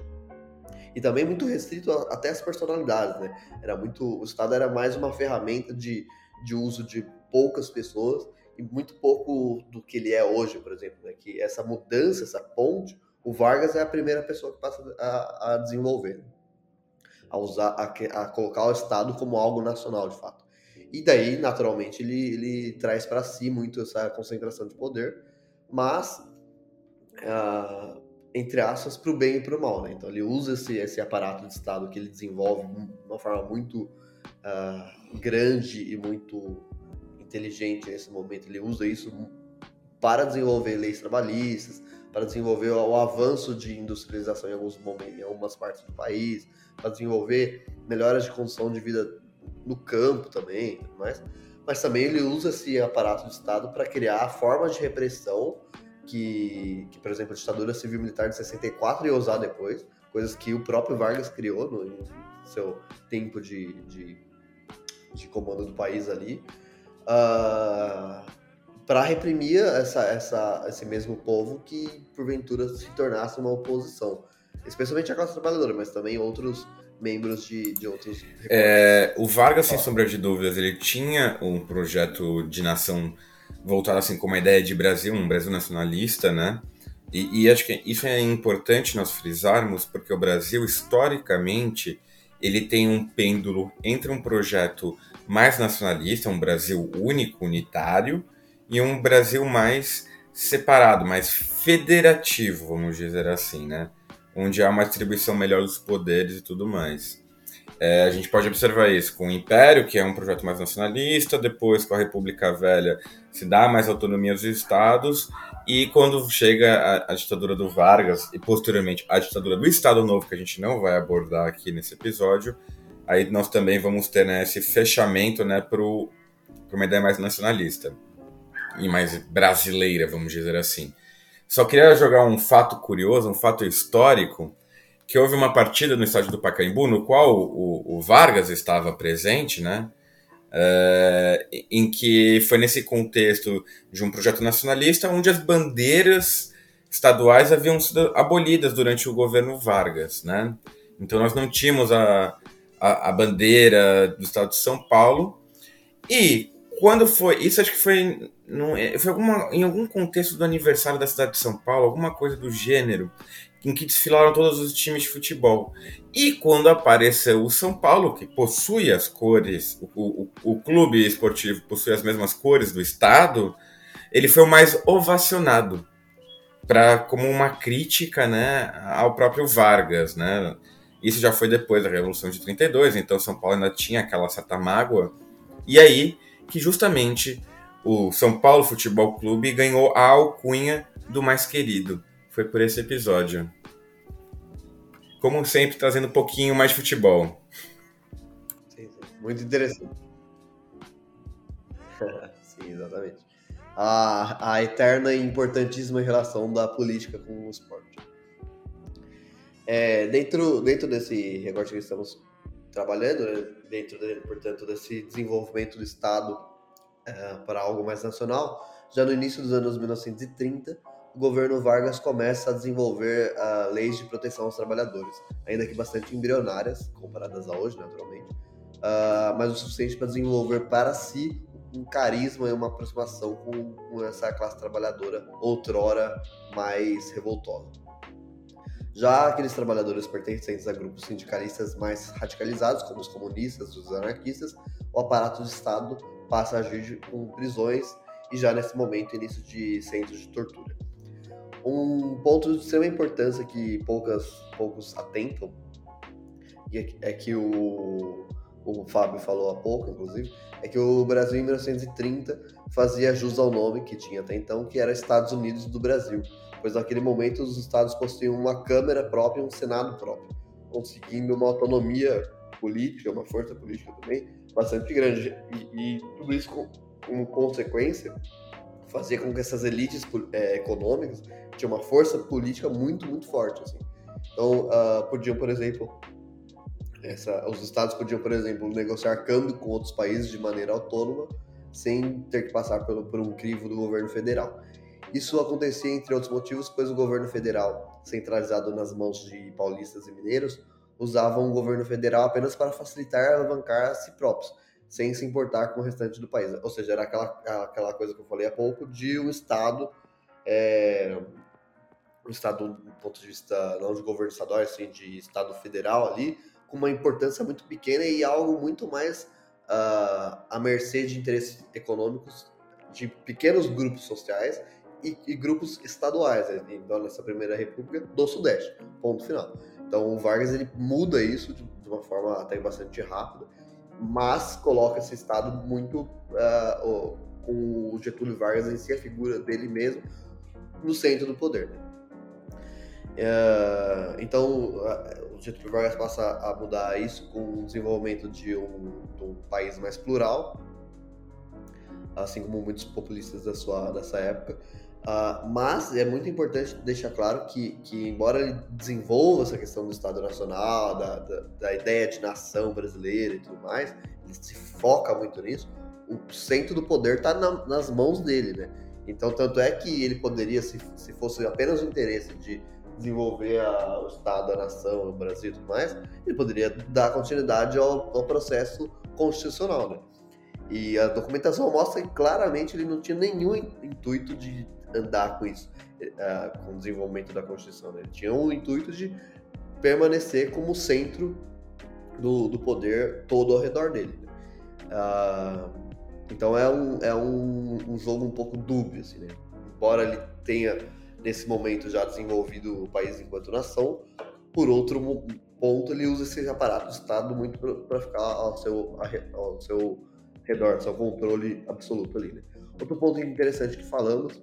e também muito restrito a, até as personalidades. Né? Era muito, o Estado era mais uma ferramenta de de uso de poucas pessoas e muito pouco do que ele é hoje, por exemplo, né? que essa mudança, essa ponte, o Vargas é a primeira pessoa que passa a, a desenvolver, a usar, a, a, colocar o Estado como algo nacional, de fato. E daí, naturalmente, ele, ele traz para si muito essa concentração de poder, mas, uh, entre aspas, para o bem e para o mal. Né? Então, ele usa esse, esse aparato de Estado que ele desenvolve de uma forma muito uh, grande e muito inteligente nesse momento. Ele usa isso para desenvolver leis trabalhistas, para desenvolver o avanço de industrialização em alguns momentos, em algumas partes do país, para desenvolver melhoras de condição de vida no campo também, mas, mas também ele usa esse aparato de Estado para criar formas de repressão que, que, por exemplo, a ditadura civil-militar de 64 ia usar depois, coisas que o próprio Vargas criou no, no seu tempo de, de, de, comando do país ali, uh, ah, para reprimir essa, essa, esse mesmo povo que, porventura, se tornasse uma oposição. Especialmente a classe trabalhadora, mas também outros membros de, de outros. É, o Vargas, sem sombra de dúvidas, ele tinha um projeto de nação voltado assim com uma ideia de Brasil, um Brasil nacionalista, né? E, e, acho que isso é importante nós frisarmos, porque o Brasil, historicamente, ele tem um pêndulo entre um projeto mais nacionalista, um Brasil único, unitário, e um Brasil mais separado, mais federativo, vamos dizer assim, né? Onde há uma distribuição melhor dos poderes e tudo mais. É, a gente pode observar isso com o Império, que é um projeto mais nacionalista, depois com a República Velha se dá mais autonomia aos estados, e quando chega a, a, ditadura do Vargas e posteriormente a ditadura do Estado Novo, que a gente não vai abordar aqui nesse episódio, aí nós também vamos ter né, esse fechamento né, para uma ideia mais nacionalista e mais brasileira, vamos dizer assim. Só queria jogar um fato curioso, um fato histórico, que houve uma partida no estádio do Pacaembu, no qual o, o Vargas estava presente, né? Uh, em que foi nesse contexto de um projeto nacionalista onde as bandeiras estaduais haviam sido abolidas durante o governo Vargas, né? Então nós não tínhamos a, a, a bandeira do estado de São Paulo e quando foi isso acho que foi, não, foi alguma, em algum contexto do aniversário da cidade de São Paulo alguma coisa do gênero em que desfilaram todos os times de futebol. E quando apareceu o São Paulo, que possui as cores, o, o, o clube esportivo possui as mesmas cores do estado, ele foi o mais ovacionado para como uma crítica, né, ao próprio Vargas, né? Isso já foi depois da Revolução de 32, então São Paulo ainda tinha aquela certa mágoa. E aí que justamente o São Paulo Futebol Clube ganhou a alcunha do mais querido foi por esse episódio. Como sempre, trazendo um pouquinho mais de futebol. Sim, sim. Muito interessante. sim, exatamente. A, a eterna e importantíssima relação da política com o esporte. É, dentro, dentro desse recorte que estamos trabalhando, né, dentro, de, portanto, desse desenvolvimento do Estado é, para algo mais nacional, já no início dos anos 1930, o governo Vargas começa a desenvolver uh, leis de proteção aos trabalhadores, ainda que bastante embrionárias, comparadas a hoje, naturalmente, uh, mas o suficiente para desenvolver para si um carisma e uma aproximação com, com essa classe trabalhadora outrora mais revoltosa. Já aqueles trabalhadores pertencentes a grupos sindicalistas mais radicalizados, como os comunistas, os anarquistas, o aparato do Estado passa a agir com prisões e já nesse momento início de centros de tortura. Um ponto de extrema importância que poucas, poucos atentam é, é que o, o Fábio falou há pouco, inclusive, é que o Brasil em 1930 fazia jus ao nome que tinha até então, que era Estados Unidos do Brasil, pois naquele momento os estados possuíam uma Câmara própria e um Senado próprio, conseguindo uma autonomia política, uma força política também bastante grande. E, e tudo isso como, como consequência fazia com que essas elites é, econômicas tinham uma força política muito, muito forte. Assim. Então, uh, podiam, por exemplo, essa, os estados podiam, por exemplo, negociar câmbio com outros países de maneira autônoma, sem ter que passar por, por um crivo do governo federal. Isso acontecia, entre outros motivos, pois o governo federal, centralizado nas mãos de paulistas e mineiros, usava o governo federal apenas para facilitar e alavancar a si próprios, sem se importar com o restante do país. Ou seja, era aquela, aquela coisa que eu falei há pouco de um Estado, é, um Estado do ponto de vista não de governo estadual, assim, de Estado federal ali, com uma importância muito pequena e algo muito mais uh, à mercê de interesses econômicos de pequenos grupos sociais e, e grupos estaduais, né? então, nessa primeira república do Sudeste, ponto final. Então o Vargas ele muda isso de, de uma forma até bastante rápida mas coloca esse Estado muito uh, com o Getúlio Vargas em si, a figura dele mesmo, no centro do poder. Uh, então, o Getúlio Vargas passa a mudar isso com o desenvolvimento de um, de um país mais plural, assim como muitos populistas da sua, dessa época. Uh, mas é muito importante deixar claro que, que, embora ele desenvolva essa questão do Estado Nacional, da, da, da, ideia de nação brasileira e tudo mais, ele se foca muito nisso, o centro do poder está na, nas mãos dele, né? Então, tanto é que ele poderia, se, se fosse apenas o interesse de desenvolver a, o Estado, a nação, o Brasil e tudo mais, ele poderia dar continuidade ao, ao processo constitucional, né? E a documentação mostra que claramente ele não tinha nenhum intuito de andar com isso, uh, com o desenvolvimento da Constituição. Né? Ele tinha o intuito de permanecer como centro do, do poder todo ao redor dele. Né? Uh, então é, um, é um, um, jogo um pouco dúbio, assim, né? Embora ele tenha, nesse momento, já desenvolvido o país enquanto nação, por outro ponto, ele usa esse aparato do Estado muito para ficar ao seu, ao seu redor, seu controle absoluto ali, né? Outro ponto interessante que falamos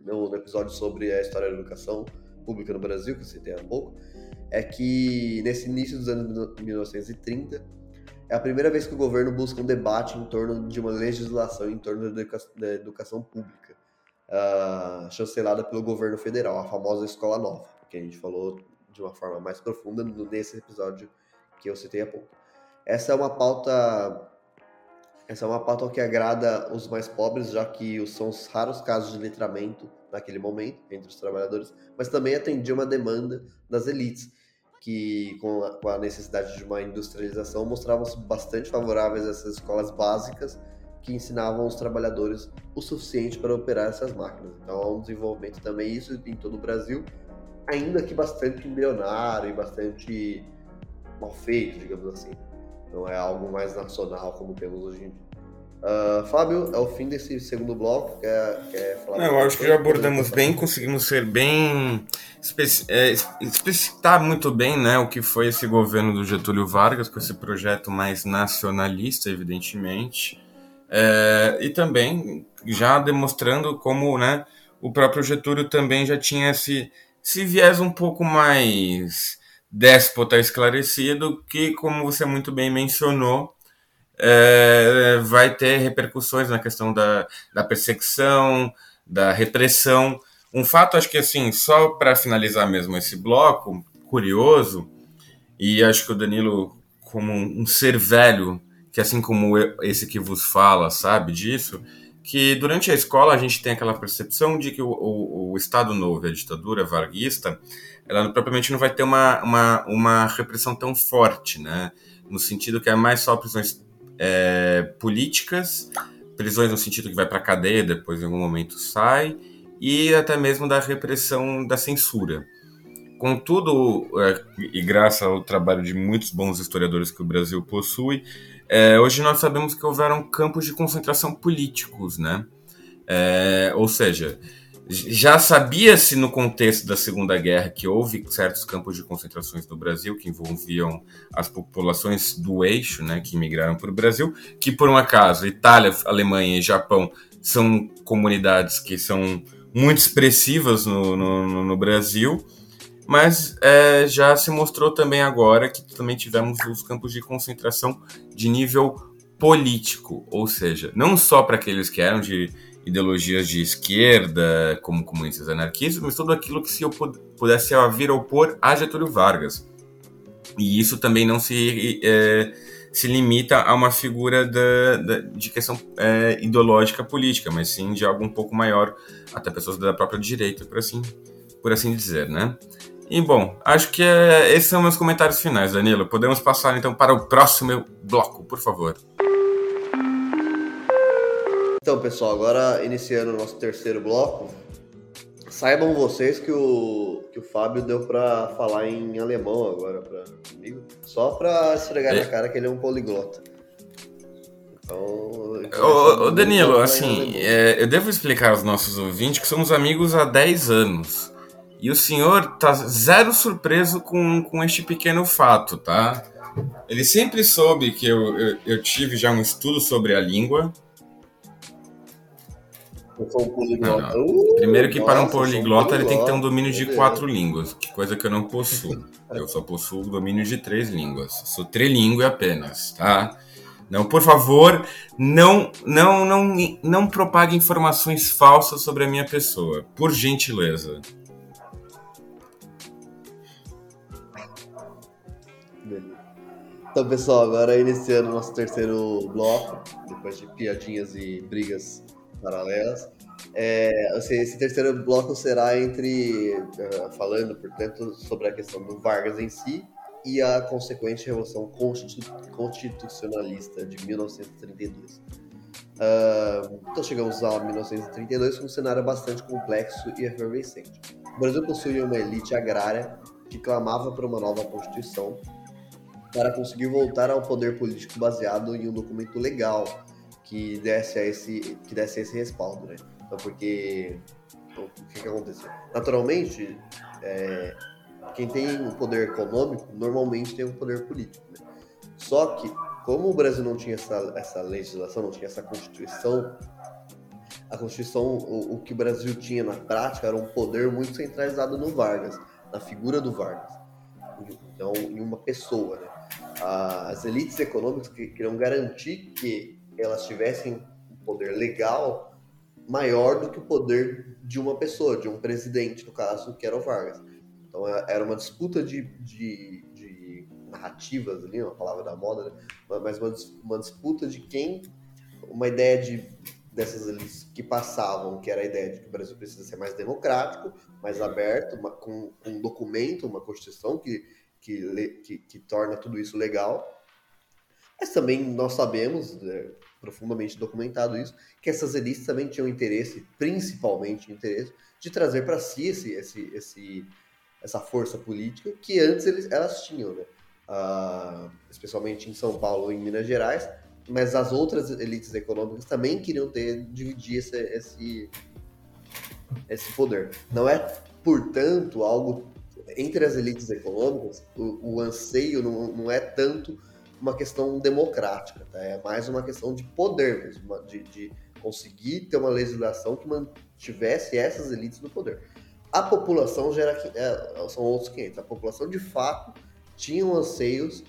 no, no episódio sobre a história da educação pública no Brasil, que eu citei há pouco, é que nesse início dos anos 1930 é a primeira vez que o governo busca um debate em torno de uma legislação em torno da, da educação pública, uh, chancelada pelo governo federal, a famosa Escola Nova, que a gente falou de uma forma mais profunda nesse episódio que eu citei há pouco. Essa é uma pauta essa é uma pauta que agrada os mais pobres, já que são os raros casos de letramento naquele momento entre os trabalhadores, mas também atendia uma demanda das elites, que com a, com a necessidade de uma industrialização mostravam-se bastante favoráveis a essas escolas básicas que ensinavam os trabalhadores o suficiente para operar essas máquinas. Então há um desenvolvimento também isso em todo o Brasil, ainda que bastante embrionário e bastante mal feito, digamos assim não é algo mais nacional como temos hoje em dia. Uh, Fábio, é o fim desse segundo bloco. Quer, quer falar? Não, eu acho que já abordamos bem, conseguimos ser bem. É, explicitar muito bem né, o que foi esse governo do Getúlio Vargas, com esse projeto mais nacionalista, evidentemente. É, e também já demonstrando como né, o próprio Getúlio também já tinha esse, esse viés um pouco mais déspota esclarecido, que, como você muito bem mencionou, é, vai ter repercussões na questão da, da perseguição, da repressão. Um fato, acho que assim, só para finalizar mesmo esse bloco, curioso, e acho que o Danilo, como um ser velho, que assim como esse que vos fala, sabe disso, que durante a escola a gente tem aquela percepção de que o, o, o Estado Novo, a ditadura varguista, ela propriamente não vai ter uma, uma, uma repressão tão forte, né? No sentido que é mais só prisões é, políticas, prisões no sentido que vai para cadeia, depois em algum momento sai, e até mesmo da repressão da censura. Contudo, é, e graças ao trabalho de muitos bons historiadores que o Brasil possui, é, hoje nós sabemos que houveram campos de concentração políticos, né? É, ou seja, já sabia-se no contexto da Segunda Guerra que houve certos campos de concentrações no Brasil que envolviam as populações do eixo, né, que migraram para o Brasil, que por um acaso Itália, Alemanha e Japão são comunidades que são muito expressivas no, no, no Brasil, mas é, já se mostrou também agora que também tivemos os campos de concentração de nível político, ou seja, não só para aqueles que eram de ideologias de esquerda, como comunistas anarquistas, mas tudo aquilo que se pudesse vir opor a Getúlio Vargas. E isso também não se, é, se limita a uma figura da, da, de questão é, ideológica política, mas sim de algo um pouco maior, até pessoas da própria direita, por assim, por assim dizer, né? E bom, acho que é, esses são meus comentários finais, Danilo. Podemos passar então para o próximo bloco, por favor. Então, pessoal, agora iniciando o nosso terceiro bloco, saibam vocês que o, que o Fábio deu para falar em alemão agora para comigo, só para esfregar é. na cara que ele é um poliglota. Então, ô, ô Danilo, assim, é, eu devo explicar aos nossos ouvintes que somos amigos há 10 anos. E o senhor tá zero surpreso com, com este pequeno fato, tá? Ele sempre soube que eu, eu, eu tive já um estudo sobre a língua, Eu sou um poliglota. Uh, Primeiro que nossa, para um poliglota ele tem que ter um domínio de quatro línguas, que coisa que eu não possuo. Eu só possuo o domínio de três línguas. Sou trilingue apenas, tá? Não, por favor, não, não, não, não propague informações falsas sobre a minha pessoa, por gentileza. Então, pessoal, agora iniciando nosso terceiro bloco, depois de piadinhas e brigas paralelas. É, assim, esse terceiro bloco será entre, eh, falando, portanto, sobre a questão do Vargas em si e a consequente Revolução Constitu- Constitucionalista de 1932. Ah, então chegamos a 1932 com um cenário bastante complexo e efervescente. O Brasil possuía uma elite agrária que clamava por uma nova Constituição para conseguir voltar ao poder político baseado em um documento legal que desse a esse que desse esse respaldo, né? Então, porque o que, que aconteceu? Naturalmente, é, quem tem o poder econômico normalmente tem o poder político, né? Só que como o Brasil não tinha essa, essa legislação, não tinha essa constituição, a constituição, o, o que o Brasil tinha na prática era um poder muito centralizado no Vargas, na figura do Vargas, então em uma pessoa, né? as elites econômicas que queriam garantir que elas tivessem um poder legal maior do que o poder de uma pessoa, de um presidente, no caso, que era o Vargas. Então é- era uma disputa de, de, de narrativas ali, uma palavra da moda, né? mas uma, uma disputa de quem, uma ideia de dessas elites que passavam, que era a ideia de que o Brasil precisa ser mais democrático, mais aberto, uma- com, com um documento, uma constituição que, que, que, que torna tudo isso legal. Mas também nós sabemos, é, profundamente documentado isso, que essas elites também tinham interesse, principalmente interesse, de trazer para si esse, esse, esse, essa força política que antes eles, elas tinham, né? Ah, especialmente em São Paulo e em Minas Gerais, mas as outras elites econômicas também queriam ter dividir esse, esse, esse poder. Não é, portanto, algo entre as elites econômicas, o, o anseio não, não é tanto uma questão democrática, tá? é mais uma questão de poder mesmo, de, de conseguir ter uma legislação que mantivesse essas elites no poder. A população gera, é, são outros 500. A população, de fato, tinha anseios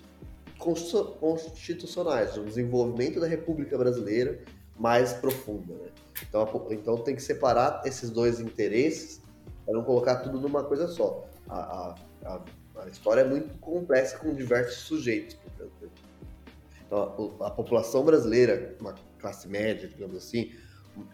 constitu- constitucionais, um desenvolvimento da República Brasileira mais profunda. Né? Então, a então tem que separar esses dois interesses para não colocar tudo numa coisa só. A, a, a, a história é muito complexa com diversos sujeitos. portanto. A, população brasileira, uma classe média, digamos assim,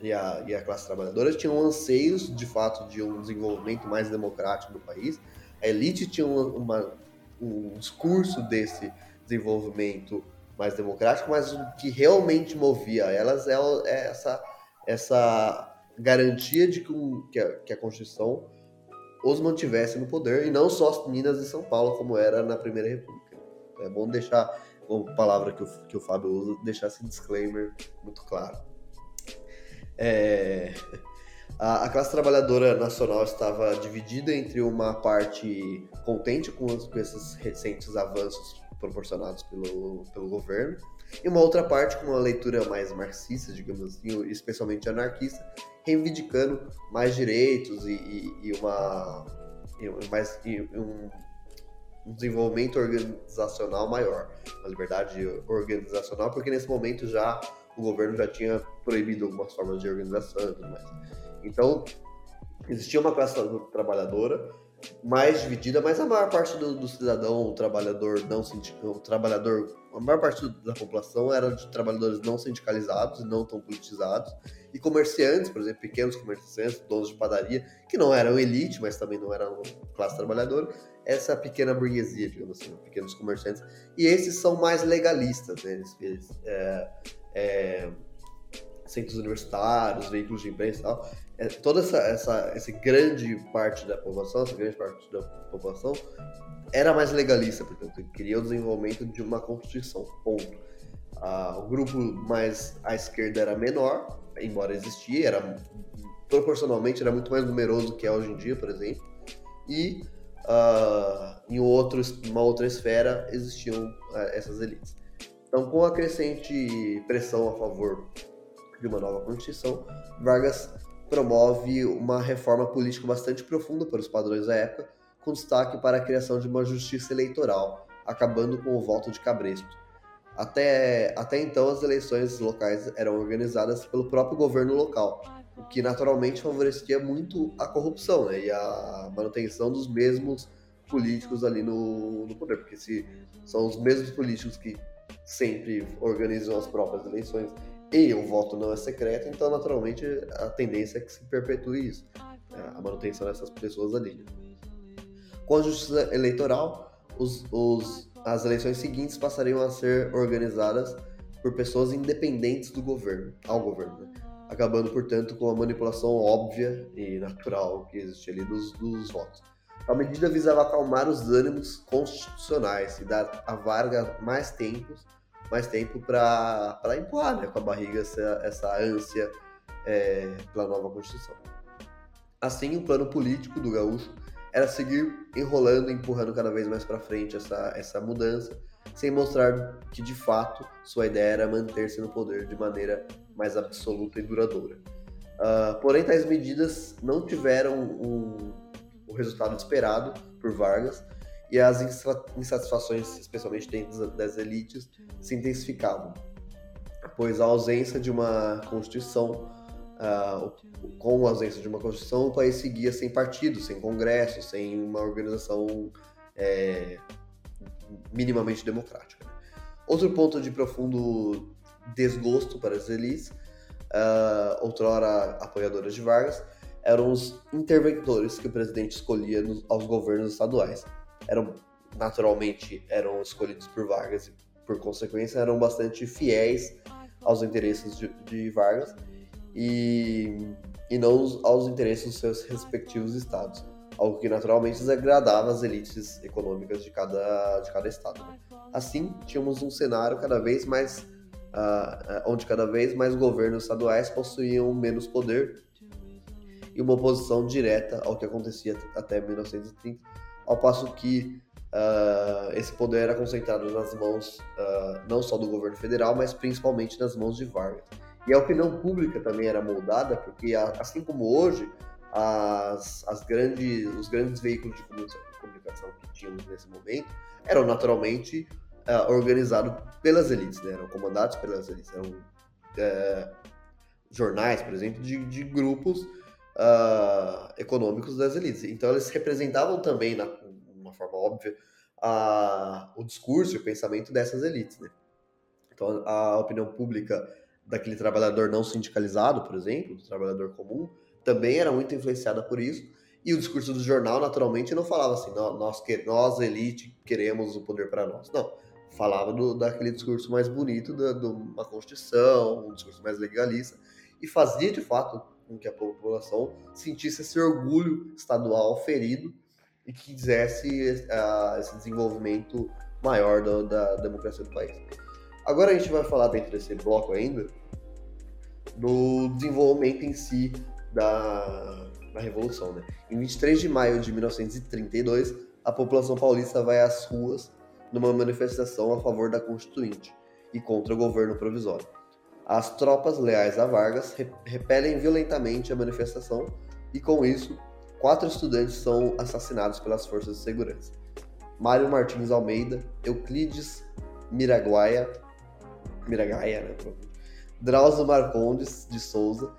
e a, e a classe trabalhadora tinham anseios, de fato, de um desenvolvimento mais democrático do país. A elite tinha uma, uma- um discurso desse desenvolvimento mais democrático, mas o que realmente movia elas é, é essa, essa garantia de que, um- que a, que a Constituição os mantivesse no poder, e não só Minas e São Paulo, como era na Primeira República. É bom deixar, como palavra que o, que o Fábio usa, deixar esse disclaimer muito claro. É, a, a classe trabalhadora nacional estava dividida entre uma parte contente com, os- com esses recentes avanços proporcionados pelo, pelo governo e uma outra parte com uma leitura mais marxista, digamos assim, especialmente anarquista, reivindicando mais direitos e, e- e uma e mais um, um desenvolvimento organizacional maior, uma liberdade organizacional, porque nesse momento já o governo já tinha proibido algumas formas de organização e tudo mais. Então, existia uma classe trabalhadora mais dividida, mas a maior parte do, do cidadão, o trabalhador não sindical, o trabalhador, a maior parte da população era de trabalhadores não sindicalizados e não tão politizados, e comerciantes, por exemplo, pequenos comerciantes, donos de padaria, que não eram elite, mas também não eram classe trabalhadora, essa pequena burguesia, digamos assim, pequenos comerciantes, e esses são mais legalistas, né? Eles, eles, é, é, centros universitários, veículos de imprensa e tal, é, toda essa, essa, essa grande parte da população, essa grande parte da população era mais legalista, portanto, queria o desenvolvimento de uma constituição, ponto. Ah, o grupo mais à esquerda era menor, embora existia, era proporcionalmente era muito mais numeroso que é hoje em dia, por exemplo, e ah, em outro, uma outra esfera existiam ah, essas elites. Então, com a crescente pressão a favor de uma nova Constituição, Vargas promove uma reforma política bastante profunda para os padrões da época, com destaque para a criação de uma justiça eleitoral, acabando com o voto de cabresto. Até, até então, as eleições locais eram organizadas pelo próprio governo local, o que naturalmente favorecia muito a corrupção né, e a manutenção dos mesmos políticos ali no, no poder, porque se são os mesmos políticos que sempre organizam as próprias eleições e o voto não é secreto, então naturalmente a tendência é que se perpetue isso, a manutenção dessas pessoas ali. Né. Com a justiça eleitoral, os, os, as eleições seguintes passariam a ser organizadas por pessoas independentes do governo, ao governo, né? Acabando, portanto, com a manipulação óbvia e natural que existe ali dos, dos votos. A medida visava acalmar os ânimos constitucionais e dar à Varga mais tempo, mais tempo para empurrar né, com a barriga essa, essa ânsia é, pela nova Constituição. Assim, o plano político do gaúcho era seguir enrolando, empurrando cada vez mais para frente essa, essa mudança, sem mostrar que de fato sua ideia era manter-se no poder de maneira mais absoluta e duradoura. Uh, porém, tais medidas não tiveram o resultado esperado por Vargas e as insatisfações, especialmente dentro das elites, se intensificavam, pois a ausência de uma constituição Uh, com a ausência de uma Constituição, o país seguia sem partido, sem congresso, sem uma organização é, minimamente democrática. Né? Outro ponto de profundo desgosto para as elites, uh, outrora apoiadoras de Vargas, eram os interventores que o presidente escolhia nos, aos governos estaduais. Eram naturalmente eram escolhidos por Vargas e, por consequência, eram bastante fiéis aos interesses de, de Vargas e, e não aos interesses dos seus respectivos estados, algo que naturalmente desagradava as elites econômicas de cada, de cada estado. Assim, tínhamos um cenário cada vez mais uh, onde cada vez mais governos estaduais possuíam menos poder e uma oposição direta ao que acontecia até 1930, ao passo que uh, esse poder era concentrado nas mãos uh, não só do governo federal, mas principalmente nas mãos de Vargas. E a opinião pública também era moldada, porque assim como hoje, as, as grandes, os grandes veículos de comunicação que tínhamos nesse momento eram naturalmente uh, organizados pelas elites, né? eram comandados pelas elites, eram uh, jornais, por exemplo, de, de grupos uh, econômicos das elites. Então eles representavam também, na, de uma forma óbvia, o discurso e o pensamento dessas elites. Né? Então a opinião pública daquele trabalhador não sindicalizado, por exemplo, do trabalhador comum, também era muito influenciada por isso. E o discurso do jornal, naturalmente, não falava assim, nós, nós elite, queremos o poder para nós. Não. Falava do, daquele discurso mais bonito de uma Constituição, um discurso mais legalista, e fazia, de fato, com que a população sentisse esse orgulho estadual ferido e quisesse uh, esse desenvolvimento maior do, da democracia do país. Agora a gente vai falar dentro desse bloco ainda do desenvolvimento em si da, da Revolução. Né? Em 23 de maio de 1932, a população paulista vai às ruas numa manifestação a favor da Constituinte e contra o governo provisório. As tropas leais a Vargas repelem violentamente a manifestação e, com isso, quatro estudantes são assassinados pelas forças de segurança. Mário Martins Almeida, Euclides Miraguaia Miragaia, né? Drauzio Marcondes de Souza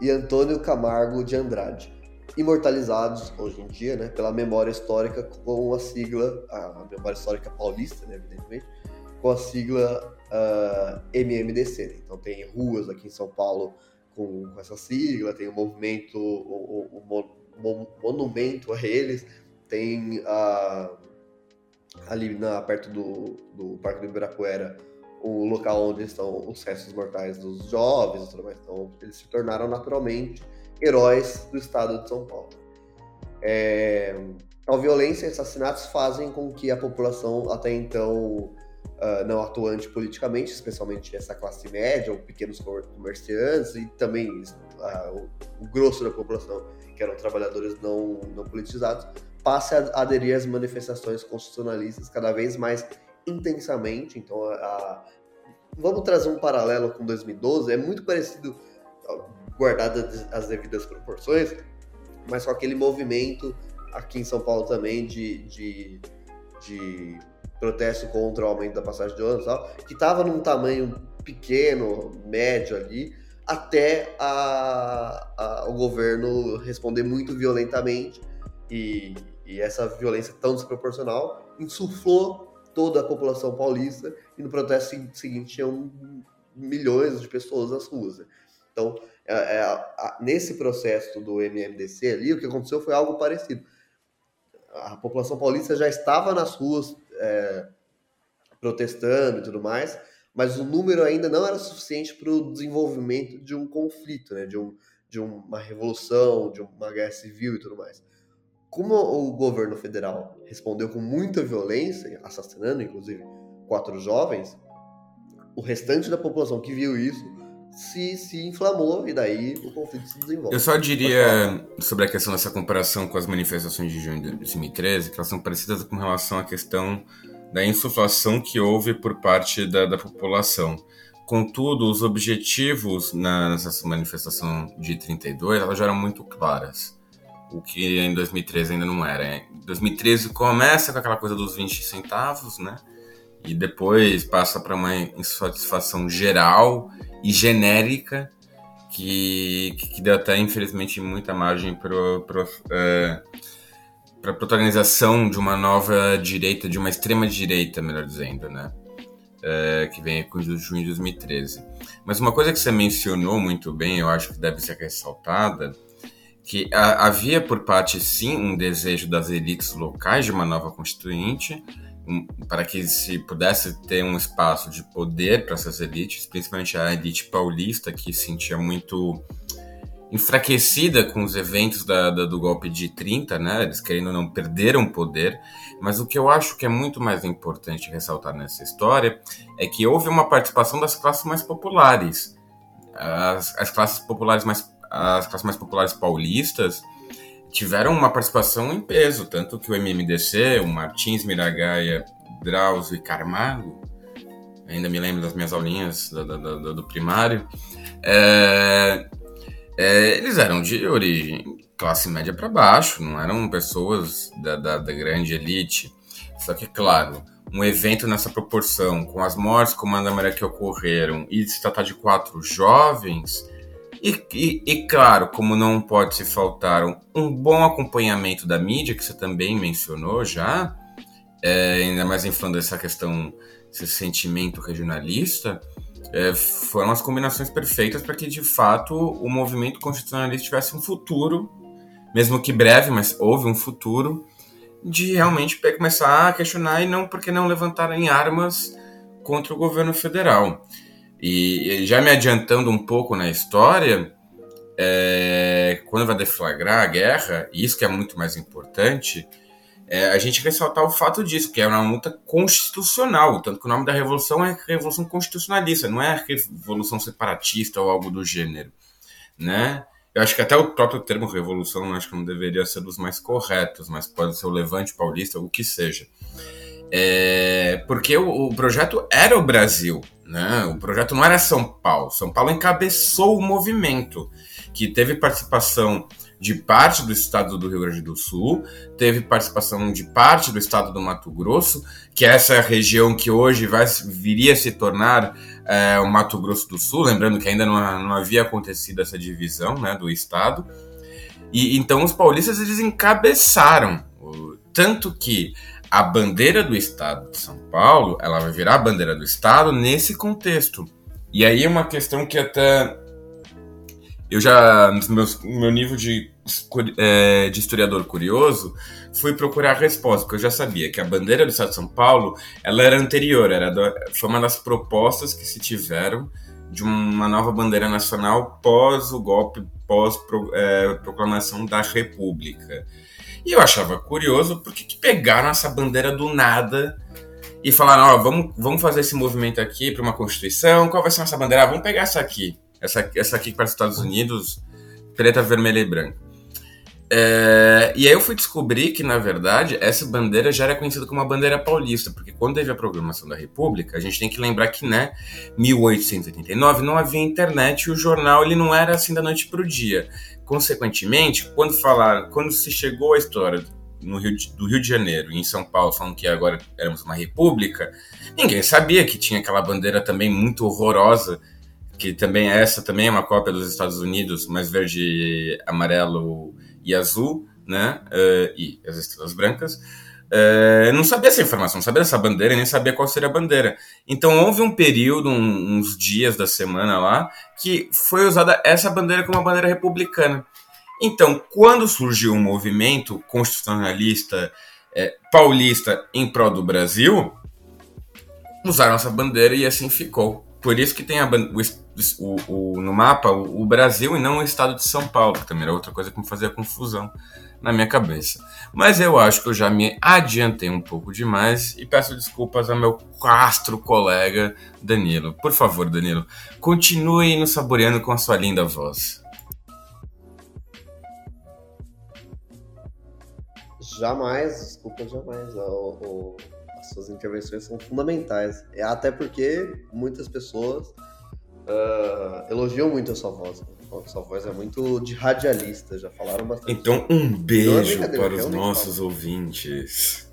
e Antônio Camargo de Andrade, imortalizados hoje em dia, né, pela memória histórica com a sigla, a memória histórica paulista, né, evidentemente, com a sigla uh, ah, MMDC. Né? Então tem ruas aqui em São Paulo com, com essa sigla, tem o movimento, o, o, o monumento a eles, tem uh, ali na, perto do, do Parque do Ibirapuera o local onde estão os restos mortais dos jovens e tudo mais. Então, eles se tornaram naturalmente heróis do estado de São Paulo. É, a violência e assassinatos fazem com que a população, até então uh, não atuante politicamente, especialmente essa classe média ou pequenos comerciantes e também uh, o, o, grosso da população, que eram trabalhadores não, não politizados, passe a aderir às manifestações constitucionalistas cada vez mais intensamente. Então, a, a, vamos trazer um paralelo com 2012. É muito parecido guardadas as devidas proporções, mas com aquele movimento aqui em São Paulo também de, de, de protesto contra o aumento da passagem de ônibus, tal, que estava num tamanho pequeno, médio ali, até a, a, o governo responder muito violentamente e, e essa violência tão desproporcional insuflou toda a população paulista e no protesto seguinte tinham milhões de pessoas nas ruas. Né? Então, é, é, nesse processo do MMDC ali, o que aconteceu foi algo parecido. A população paulista já estava nas ruas é, protestando e tudo mais, mas o número ainda não era suficiente para o desenvolvimento de um conflito, né? de, um, de uma revolução, de uma guerra civil e tudo mais. Como o governo federal respondeu com muita violência, assassinando inclusive quatro jovens, o restante da população que viu isso se, se inflamou e daí o conflito se desenvolve. Eu só diria sobre a questão dessa comparação com as manifestações de junho de 2013, que elas são parecidas com relação à questão da insuflação que houve por parte da, da população. Contudo, os objetivos na, nessa manifestação de 32 elas já eram muito claras, o que em 2013 ainda não era. Em 2013 começa com aquela coisa dos 20 centavos, né? E depois passa para uma insatisfação geral e genérica que, que deu até, infelizmente, muita margem para é, a protagonização de uma nova direita, de uma extrema direita, melhor dizendo, né? É, que vem com junho de 2013. Mas uma coisa que você mencionou muito bem, eu acho que deve ser ressaltada, que a, havia por parte, sim, um desejo das elites locais de uma nova constituinte, para que se pudesse ter um espaço de poder para essas elites, principalmente a elite paulista, que se sentia muito enfraquecida com os eventos da, da, do golpe de 30, né? Eles querendo não perderam poder. Mas o que eu acho que é muito mais importante ressaltar nessa história é que houve uma participação das classes mais populares. As, as classes populares mais as classes mais populares paulistas tiveram uma participação em peso, tanto que o MMDC, o Martins, Miragaia, Drauzio e Carmago, ainda me lembro das minhas aulinhas do, do, do, primário, é, é, eles eram de origem classe média para baixo, não eram pessoas da, da, da, grande elite. Só que, claro, um evento nessa proporção, com as mortes como a da Maria que ocorreram, e se tratar de quatro jovens, e, e, e, claro, como não pode se faltar um, um, bom acompanhamento da mídia, que você também mencionou já, é, ainda mais em falando dessa questão, esse sentimento regionalista, é, foram as combinações perfeitas para que, de fato, o movimento constitucionalista tivesse um futuro, mesmo que breve, mas houve um futuro, de realmente começar a questionar e não porque não levantarem armas contra o governo federal. E, já me adiantando um pouco na história, é, quando vai deflagrar a guerra, e isso que é muito mais importante, é, a gente ressaltar o fato disso, que é uma luta constitucional, tanto que o nome da revolução é Revolução Constitucionalista, não é Revolução Separatista ou algo do gênero, né? Eu acho que até o próprio termo revolução acho que não deveria ser dos mais corretos, mas pode ser o Levante Paulista, o que seja. É, porque o, o, projeto era o Brasil, né? O projeto não era São Paulo. São Paulo encabeçou o movimento, que teve participação de parte do estado do Rio Grande do Sul, teve participação de parte do estado do Mato Grosso, que é essa região que hoje vai, viria a se tornar é, o Mato Grosso do Sul, lembrando que ainda não, não havia acontecido essa divisão né, do estado. E então os paulistas eles encabeçaram, tanto que a bandeira do estado de São Paulo, ela vai virar a bandeira do estado nesse contexto. E aí é uma questão que até eu já, no meu, nível de, é, de historiador curioso, fui procurar resposta, porque eu já sabia que a bandeira do Estado de São Paulo, ela era anterior, era foi uma das propostas que se tiveram de uma nova bandeira nacional pós o golpe, pós pro, é, proclamação da República. E eu achava curioso porque que pegaram essa bandeira do nada e falaram: Ó, oh, vamos, vamos fazer esse movimento aqui para uma Constituição. Qual vai ser nossa bandeira? Ah, vamos pegar essa aqui. Essa, essa aqui para os Estados Unidos, preta, vermelha e branca. É, e aí eu fui descobrir que, na verdade, essa bandeira já era conhecida como a bandeira paulista, porque quando teve a programação da República, a gente tem que lembrar que, né, 1889 não havia internet e o jornal ele não era assim da noite para o dia. Consequentemente, quando falaram, quando se chegou a história no Rio de, do Rio de Janeiro e em São Paulo, falando que agora éramos uma república, ninguém sabia que tinha aquela bandeira também muito horrorosa, que também essa também é uma cópia dos Estados Unidos, mas verde, amarelo e azul, né? Uh, e as estrelas brancas. Uh, não sabia essa informação, não sabia essa bandeira, nem sabia qual seria a bandeira. Então houve um período, um, uns dias da semana lá, que foi usada essa bandeira como uma bandeira republicana. Então, quando surgiu um movimento constitucionalista é, paulista em prol do Brasil, usaram essa bandeira e assim ficou. Por isso que tem a, o, o, no mapa o, o, Brasil e não o estado de São Paulo, que também era outra coisa que me fazia confusão na minha cabeça. Mas eu acho que eu já me adiantei um pouco demais e peço desculpas ao meu castro colega Danilo. Por favor, Danilo, continue nos saboreando com a sua linda voz. Jamais, desculpa, jamais. O, o, as suas intervenções são fundamentais. É, até porque muitas pessoas uh, elogiam muito a sua voz. Sua voz é muito de radialista, já falaram bastante. Então, um beijo é para os nossos falo. ouvintes.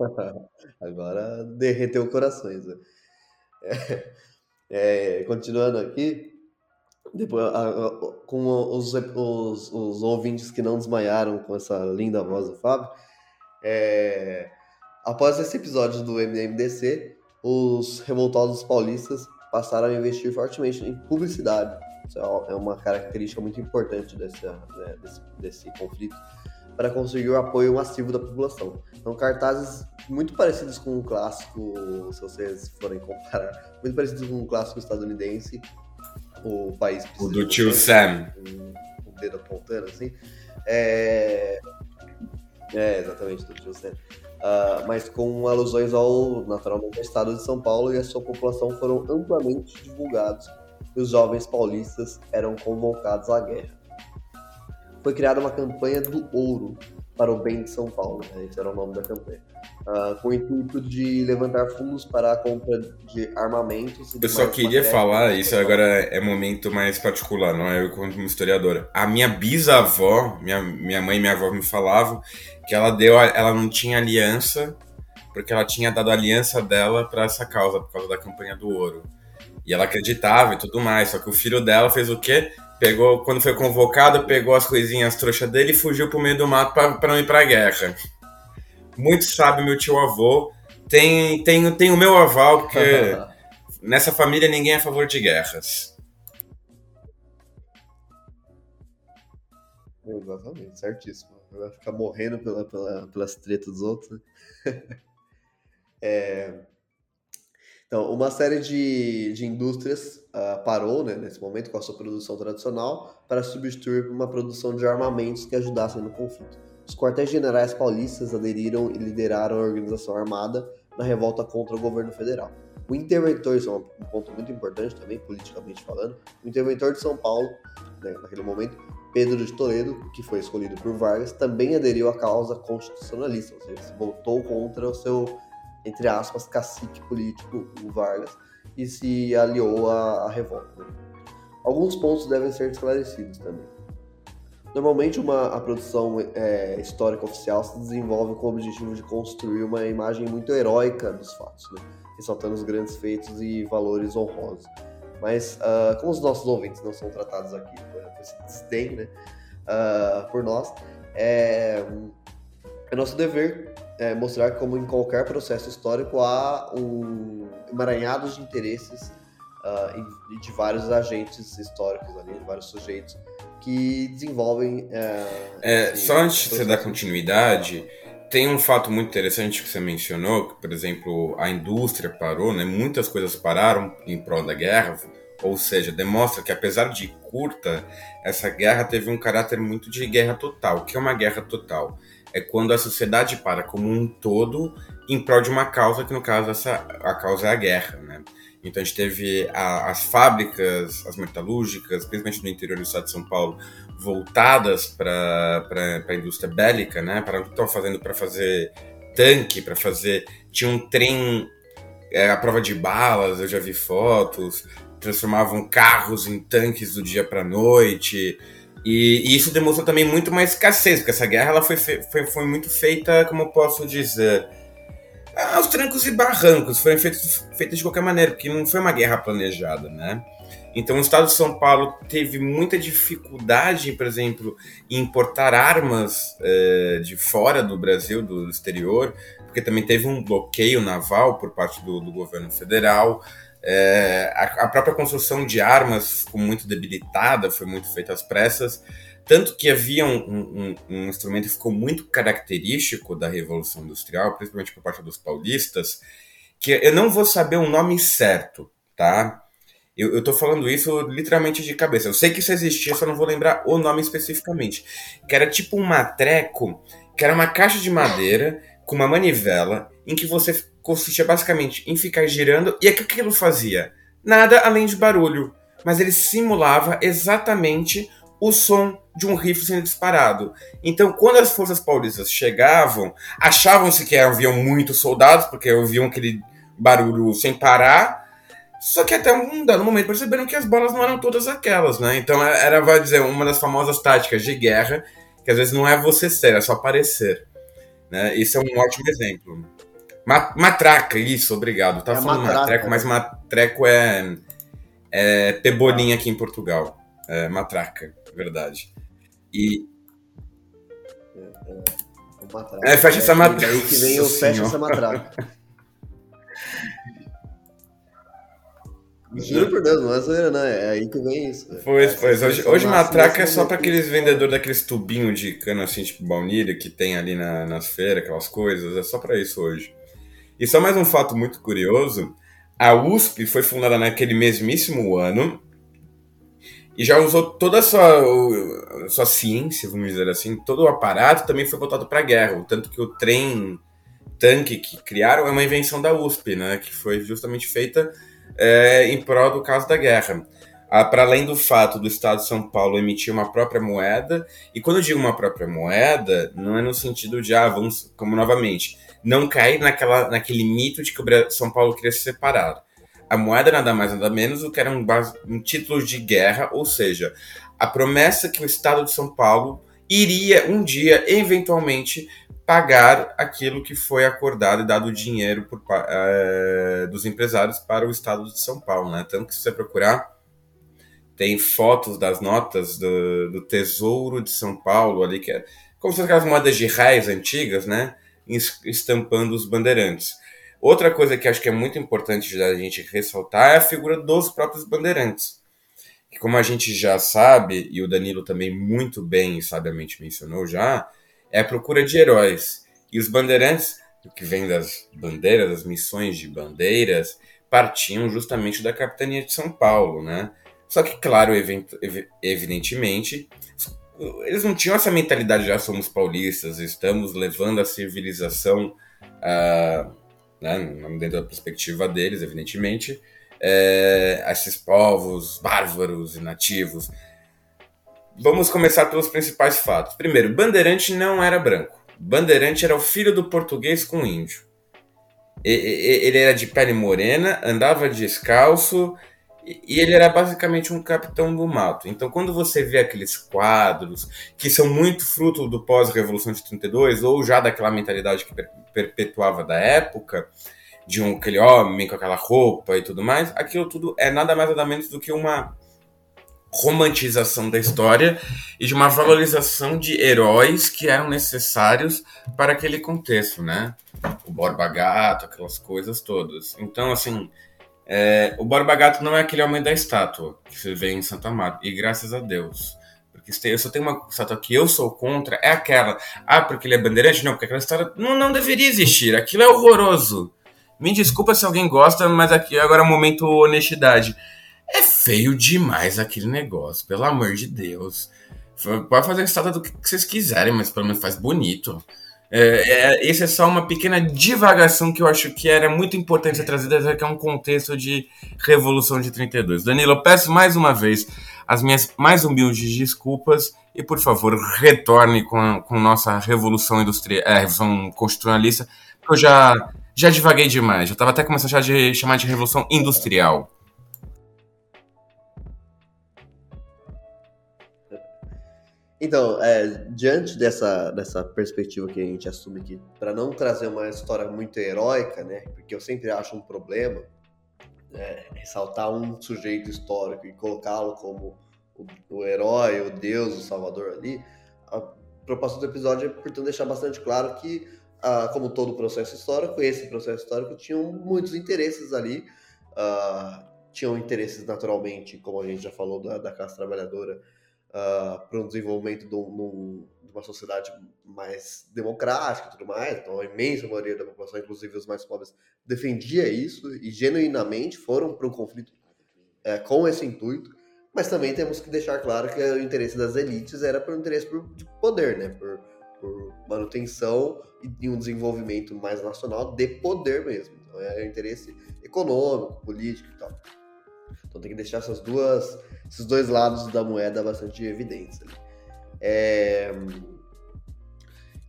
Agora derreteu corações. Né? É, é, continuando aqui, depois, a, a, com os, os, os, ouvintes que não desmaiaram com essa linda voz do Fábio, é, após esse episódio do MMDC, os revoltosos paulistas passaram a investir fortemente em publicidade. Isso é, é uma característica muito importante desse, né, desse, desse conflito para conseguir o apoio massivo da população. Então, cartazes muito parecidos com o clássico, se vocês forem comparar, muito parecidos com o clássico estadunidense, o país O do tio Sam. Um, um dedo apontando, assim. É... é, exatamente, do tio Sam. Uh, mas com alusões ao, naturalmente, ao estado de São Paulo e a sua população foram amplamente divulgados e os jovens paulistas eram convocados à guerra. Foi criada uma campanha do ouro, para o bem de São Paulo, né? esse era o nome da campanha, uh, com o intuito de levantar fundos para a compra de armamentos. Eu só queria falar, isso agora é momento mais particular, não é eu como historiadora. A minha bisavó, minha, minha mãe e minha avó me falavam que ela deu, ela não tinha aliança porque ela tinha dado a aliança dela para essa causa, por causa da campanha do ouro. E ela acreditava e tudo mais, só que o filho dela fez o quê? Pegou, quando foi convocado, pegou as coisinhas trouxas dele e fugiu pro meio do mato para não ir pra guerra. Muito sabe meu tio avô. Tem, tem, tem o meu aval, porque nessa família ninguém é a favor de guerras. Exatamente, certíssimo. Vai ficar morrendo pela, pela, pelas tretas dos outros. É, então, uma série de, de indústrias uh, parou né, nesse momento com a sua produção tradicional para substituir uma produção de armamentos que ajudassem no conflito. Os quartéis generais paulistas aderiram e lideraram a organização armada na revolta contra o governo federal. O interventor, isso é um ponto muito importante também, politicamente falando, o interventor de São Paulo, né, naquele momento, Pedro de Toledo, que foi escolhido por Vargas, também aderiu à causa constitucionalista, ou seja, se voltou contra o seu entre aspas, cacique político, o Vargas, e se aliou à, à revolta. Né? Alguns pontos devem ser esclarecidos também. Normalmente, uma, a produção é, histórica oficial se desenvolve com o objetivo de construir uma imagem muito heróica dos fatos, né? ressaltando os grandes feitos e valores honrosos. Mas, uh, como os nossos ouvintes não são tratados aqui com esse desdém né, uh, por nós, é, é nosso dever é, mostrar como em qualquer processo histórico há um emaranhado de interesses uh, de vários agentes históricos ali, de vários sujeitos que desenvolvem. Uh, é, só antes de você dar continuidade, tem um fato muito interessante que você mencionou, que, por exemplo, a indústria parou, né? muitas coisas pararam em prol da guerra, ou seja, demonstra que apesar de curta, essa guerra teve um caráter muito de guerra total. O que é uma guerra total? É quando a sociedade para como um todo em prol de uma causa, que no caso essa, a causa é a guerra, né? Então a gente teve a, as fábricas, as metalúrgicas, principalmente no interior do estado de São Paulo, voltadas para a indústria bélica, né? Para o que estão fazendo para fazer tanque, para fazer. Tinha um trem é, à prova de balas, eu já vi fotos, transformavam carros em tanques do dia para noite. E, e, isso demonstrou também muito mais escassez, porque essa guerra ela foi, foi, foi muito feita, como eu posso dizer, aos trancos e barrancos, foram feitas feita de qualquer maneira, porque não foi uma guerra planejada, né? Então o estado de São Paulo teve muita dificuldade, por exemplo, em importar armas eh, de fora do Brasil, do exterior, porque também teve um bloqueio naval por parte do, do governo federal. É, a, a, própria construção de armas ficou muito debilitada, foi muito feita às pressas, tanto que havia um, um, um, instrumento que ficou muito característico da Revolução Industrial, principalmente por parte dos paulistas, que eu não vou saber o nome certo, tá? Eu, estou falando isso literalmente de cabeça. Eu sei que isso existia, só não vou lembrar o nome especificamente. Que era tipo um matreco, que era uma caixa de madeira com uma manivela, em que você consistia basicamente em ficar girando. E o que aquilo fazia? Nada além de barulho. Mas ele simulava exatamente o som de um rifle sendo disparado. Então, quando as forças paulistas chegavam, achavam-se que haviam muitos soldados, porque ouviam aquele barulho sem parar. Só que até um dado momento perceberam que as balas não eram todas aquelas, né? Então era, vai dizer, uma das famosas táticas de guerra, que às vezes não é você ser, é só parecer. Né? Isso é um ótimo exemplo. Matraca, isso, obrigado. Tá é falando matraca, matreco, mas matreco é, é pebolinha aqui em Portugal. É matraca, verdade. E. É, é, é fecha essa matraca. Aí que vem o fecha essa matraca. Juro por Deus, não é zoeira, né? É aí que vem isso. Pois, é, pois. Hoje, hoje matraca é só para aqueles vendedores daqueles tubinhos de cano, assim, tipo baunilha, que tem ali na, nas feiras, aquelas coisas. É só para isso hoje. E só mais um fato muito curioso: a USP foi fundada naquele mesmíssimo ano e já usou toda a sua, a sua ciência, vamos dizer assim, todo o aparato também foi voltado para a guerra. Tanto que o trem tanque que criaram é uma invenção da USP, né? Que foi justamente feita é, em prol do caso da guerra. Ah, para além do fato do Estado de São Paulo emitir uma própria moeda, e quando eu digo uma própria moeda, não é no sentido de, ah, vamos, como novamente, não cair naquela, naquele mito de que o São Paulo queria se separar. A moeda nada mais nada menos do que era um, um título de guerra, ou seja, a promessa que o Estado de São Paulo iria um dia, eventualmente, pagar aquilo que foi acordado e dado dinheiro por, é, dos empresários para o estado de São Paulo. Né? Tanto que se você procurar, tem fotos das notas do, do Tesouro de São Paulo, ali, que é como se fossem aquelas moedas de reais antigas, né? Estampando os bandeirantes. Outra coisa que acho que é muito importante da gente ressaltar é a figura dos próprios bandeirantes. Que como a gente já sabe, e o Danilo também muito bem e sabiamente mencionou já, é a procura de heróis. E os bandeirantes, que vem das bandeiras, das missões de bandeiras, partiam justamente da capitania de São Paulo, né? Só que, claro, evidentemente, eles não tinham essa mentalidade, já somos paulistas, estamos levando a civilização, uh, né, dentro da perspectiva deles, evidentemente, é, a esses povos bárbaros e nativos. Vamos começar pelos principais fatos. Primeiro, Bandeirante não era branco. Bandeirante era o filho do português com índio. Ele era de pele morena, andava descalço e ele era basicamente um capitão do mato. Então, quando você vê aqueles quadros que são muito fruto do pós-revolução de 32 ou já daquela mentalidade que perpetuava da época, de um aquele homem com aquela roupa e tudo mais, aquilo tudo é nada mais nada menos do que uma romantização da história e de uma valorização de heróis que eram necessários para aquele contexto, né? O Borba Gato, aquelas coisas todas. Então, assim, é, o Borba Gato não é aquele homem da estátua que se vê em Santa Marta, e graças a Deus. Porque eu só tenho uma estátua que eu sou contra, é aquela. Ah, porque ele é bandeirante? Não, porque aquela história não, não deveria existir. Aquilo é horroroso. Me desculpa se alguém gosta, mas aqui agora é o momento honestidade. É feio demais aquele negócio, pelo amor de Deus. Pode fazer a estátua do que vocês quiserem, mas pelo menos faz bonito. É, é, esse é só uma pequena divagação que eu acho que era muito importante ser trazida, já que é um contexto de Revolução de 32. Danilo, eu peço mais uma vez as minhas mais humildes desculpas e, por favor, retorne com, com nossa Revolução Industrial, é, Revolução Constitucionalista, que eu já, já divaguei demais. Já estava até começando a de, chamar de Revolução Industrial. Então, é, diante dessa, dessa perspectiva que a gente assume que, para não trazer uma história muito heróica, né, porque eu sempre acho um problema é, ressaltar um sujeito histórico e colocá-lo como o, o, herói, o deus, o salvador ali, a proposta do episódio é, portanto, deixar bastante claro que, ah, como todo processo histórico, esse processo histórico tinha muitos interesses ali, tinham interesses naturalmente, como a gente já falou, da, da classe trabalhadora, uh, para um desenvolvimento de, de, uma sociedade mais democrática e tudo mais. Então, a imensa maioria da população, inclusive os mais pobres, defendia isso e genuinamente foram para um conflito é, com esse intuito. Mas também temos que deixar claro que o interesse das elites era por um interesse por, de poder, né? Por, por manutenção e um desenvolvimento mais nacional de poder mesmo. Então, é interesse econômico, político e tal. Então tem que deixar essas duas, esses dois lados da moeda bastante evidentes. É...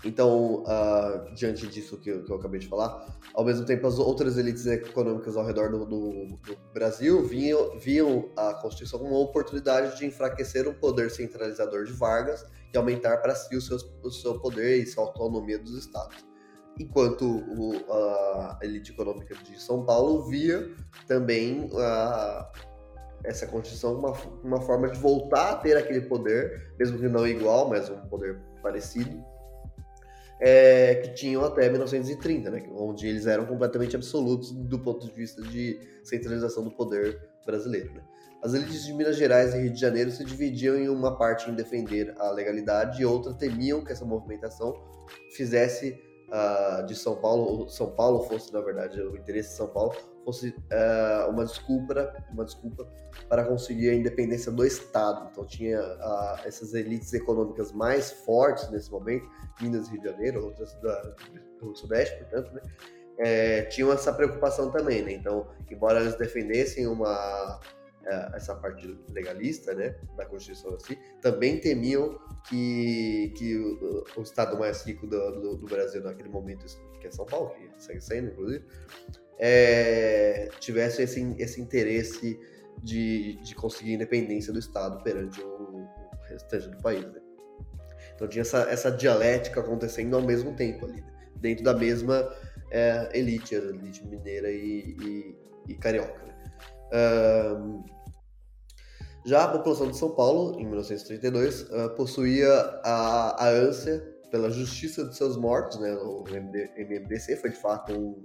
Então, uh, diante disso que eu, que eu, acabei de falar, ao mesmo tempo as outras elites econômicas ao redor do, do, do Brasil viam, viam a Constituição como uma oportunidade de enfraquecer o poder centralizador de Vargas e aumentar para si o, seus, o seu poder e sua autonomia dos estados enquanto o, a elite econômica de São Paulo via também a, essa Constituição uma, uma forma de voltar a ter aquele poder, mesmo que não igual, mas um poder parecido, é, que tinham até 1930, né, onde eles eram completamente absolutos do ponto de vista de centralização do poder brasileiro. Né. As elites de Minas Gerais e Rio de Janeiro se dividiam em uma parte em defender a legalidade e outra temiam que essa movimentação fizesse uh, de São Paulo, São Paulo fosse, na verdade, o interesse de São Paulo, fosse uh, uma desculpa, uma desculpa para conseguir a independência do Estado. Então tinha uh, essas elites econômicas mais fortes nesse momento, Minas e Rio de Janeiro, outras da, do Sudeste, portanto, né? É, tinham essa preocupação também, né? Então, embora eles defendessem uma é, essa parte legalista, né, da Constituição assim, também temiam que, que o, o estado mais rico do, do, do, Brasil naquele momento, que é São Paulo, que segue sendo, inclusive, é, tivesse esse, esse interesse de, de conseguir independência do Estado perante o, restante do país. Né? Então tinha essa, essa dialética acontecendo ao mesmo tempo ali, né? dentro da mesma é, elite, elite mineira e, e, e carioca. Né? Um, já a população de São Paulo, em 1932, uh, possuía a, a ânsia pela justiça de seus mortos, né? O MMDC foi de fato um,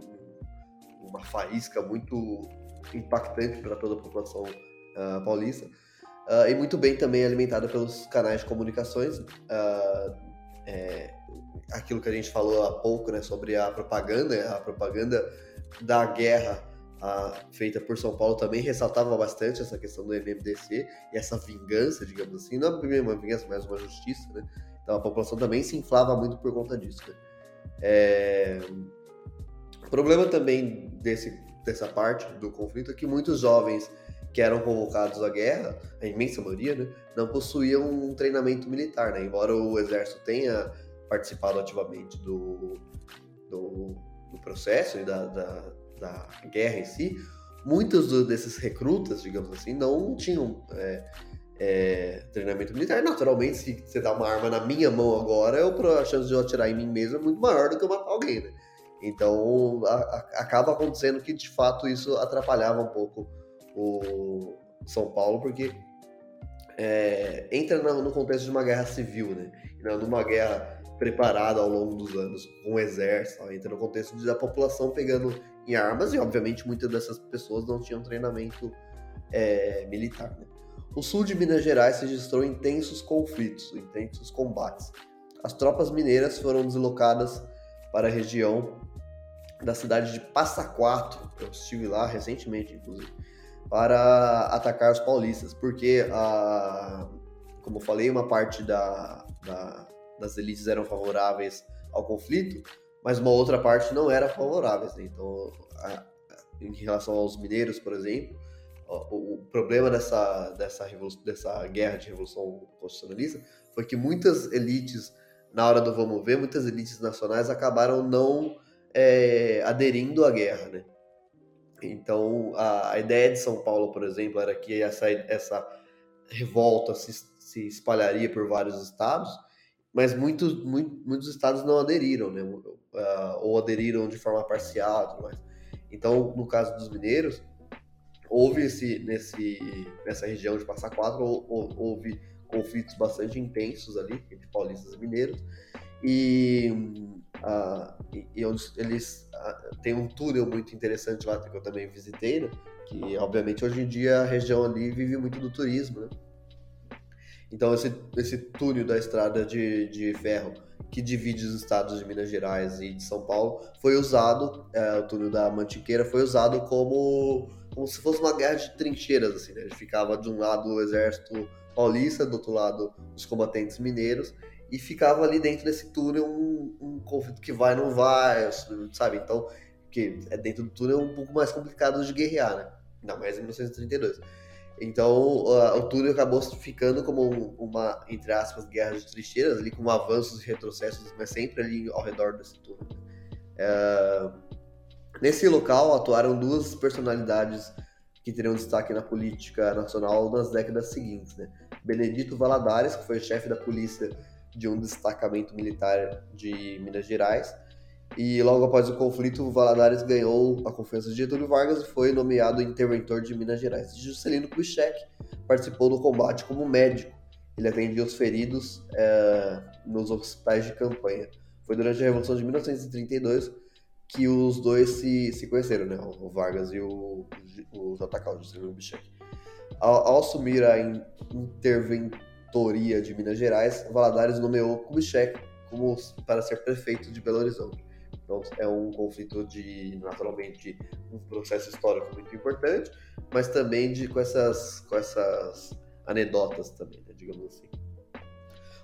uma faísca muito impactante para toda a população uh, paulista. Uh, e muito bem também alimentada pelos canais de comunicações. Uh, é, aquilo que a gente falou há pouco né, sobre a propaganda, a propaganda da guerra feita por São Paulo também ressaltava bastante essa questão do MMDC e essa vingança, digamos assim, não é uma vingança, mas uma justiça, né? Então a população também se inflava muito por conta disso. Né? É... O problema também desse, dessa parte do conflito é que muitos jovens que eram convocados à guerra, a imensa maioria, né, não possuíam um treinamento militar, né? Embora o exército tenha participado ativamente do, do, do processo e da, da da guerra em si, muitos desses recrutas, digamos assim, não tinham é, é, treinamento militar. Naturalmente, se você dá uma arma na minha mão agora, eu, a chance de eu atirar em mim mesmo é muito maior do que eu matar alguém, né? Então, a, a, acaba acontecendo que, de fato, isso atrapalhava um pouco o São Paulo, porque é, entra no, no, contexto de uma guerra civil, né? Numa guerra preparada ao longo dos anos, com o exército, entra no contexto da população pegando em armas, e obviamente muitas dessas pessoas não tinham treinamento é, militar. Né? O sul de Minas Gerais registrou intensos conflitos, intensos combates. As tropas mineiras foram deslocadas para a região da cidade de Passa Quatro, eu estive lá recentemente, inclusive, para atacar os paulistas, porque, a, como falei, uma parte da, da, das elites eram favoráveis ao conflito, mas uma outra parte não era favorável. Né? Então, a, em relação aos mineiros, por exemplo, o, o problema dessa, dessa, dessa guerra de revolução constitucionalista foi que muitas elites, na hora do vamos ver, muitas elites nacionais acabaram não é, aderindo à guerra, né? Então, a, a, ideia de São Paulo, por exemplo, era que essa, essa revolta se, se espalharia por vários estados, mas muitos, muito, muitos estados não aderiram, né? Uh, ou aderiram de forma parcial tudo mais. Então, no caso dos mineiros, houve esse, nesse, nessa região de Passa Quatro, houve conflitos bastante intensos ali, entre paulistas e mineiros, e, uh, e, e eles uh, têm um túnel muito interessante lá, que eu também visitei, né? que obviamente hoje em dia a região ali vive muito do turismo, né? Então esse, esse túnel da estrada de, de ferro que divide os estados de Minas Gerais e de São Paulo foi usado, é, o túnel da Mantiqueira foi usado como, como se fosse uma guerra de trincheiras, assim, né? Ele ficava de um lado o exército paulista, do outro lado os combatentes mineiros, e ficava ali dentro desse túnel um, um conflito que vai não vai, sabe? Então, que é dentro do túnel é um pouco mais complicado de guerrear, né? Ainda mais em 1932. Então, uh, o túnel acabou ficando como uma, entre aspas, guerra de trincheiras, ali com avanços e retrocessos, mas sempre ali ao redor desse túnel. Uh, nesse local atuaram duas personalidades que teriam destaque na política nacional nas décadas seguintes. Né? Benedito Valadares, que foi chefe da polícia de um destacamento militar de Minas Gerais, e logo após o conflito, Valadares ganhou a confiança de Getúlio Vargas e foi nomeado interventor de Minas Gerais. Juscelino Kubitschek participou do combate como médico. Ele atendia os feridos é, nos hospitais de campanha. Foi durante a Revolução de 1932 que os dois se, se conheceram, né? o Vargas e o, o JK, o Juscelino Kubitschek. Ao, ao assumir a de Minas Gerais, Valadares nomeou Kubitschek como para ser prefeito de Belo Horizonte. Então é um conflito de, naturalmente, um processo histórico muito importante, mas também de, com, essas, com essas anedotas também, né, digamos assim.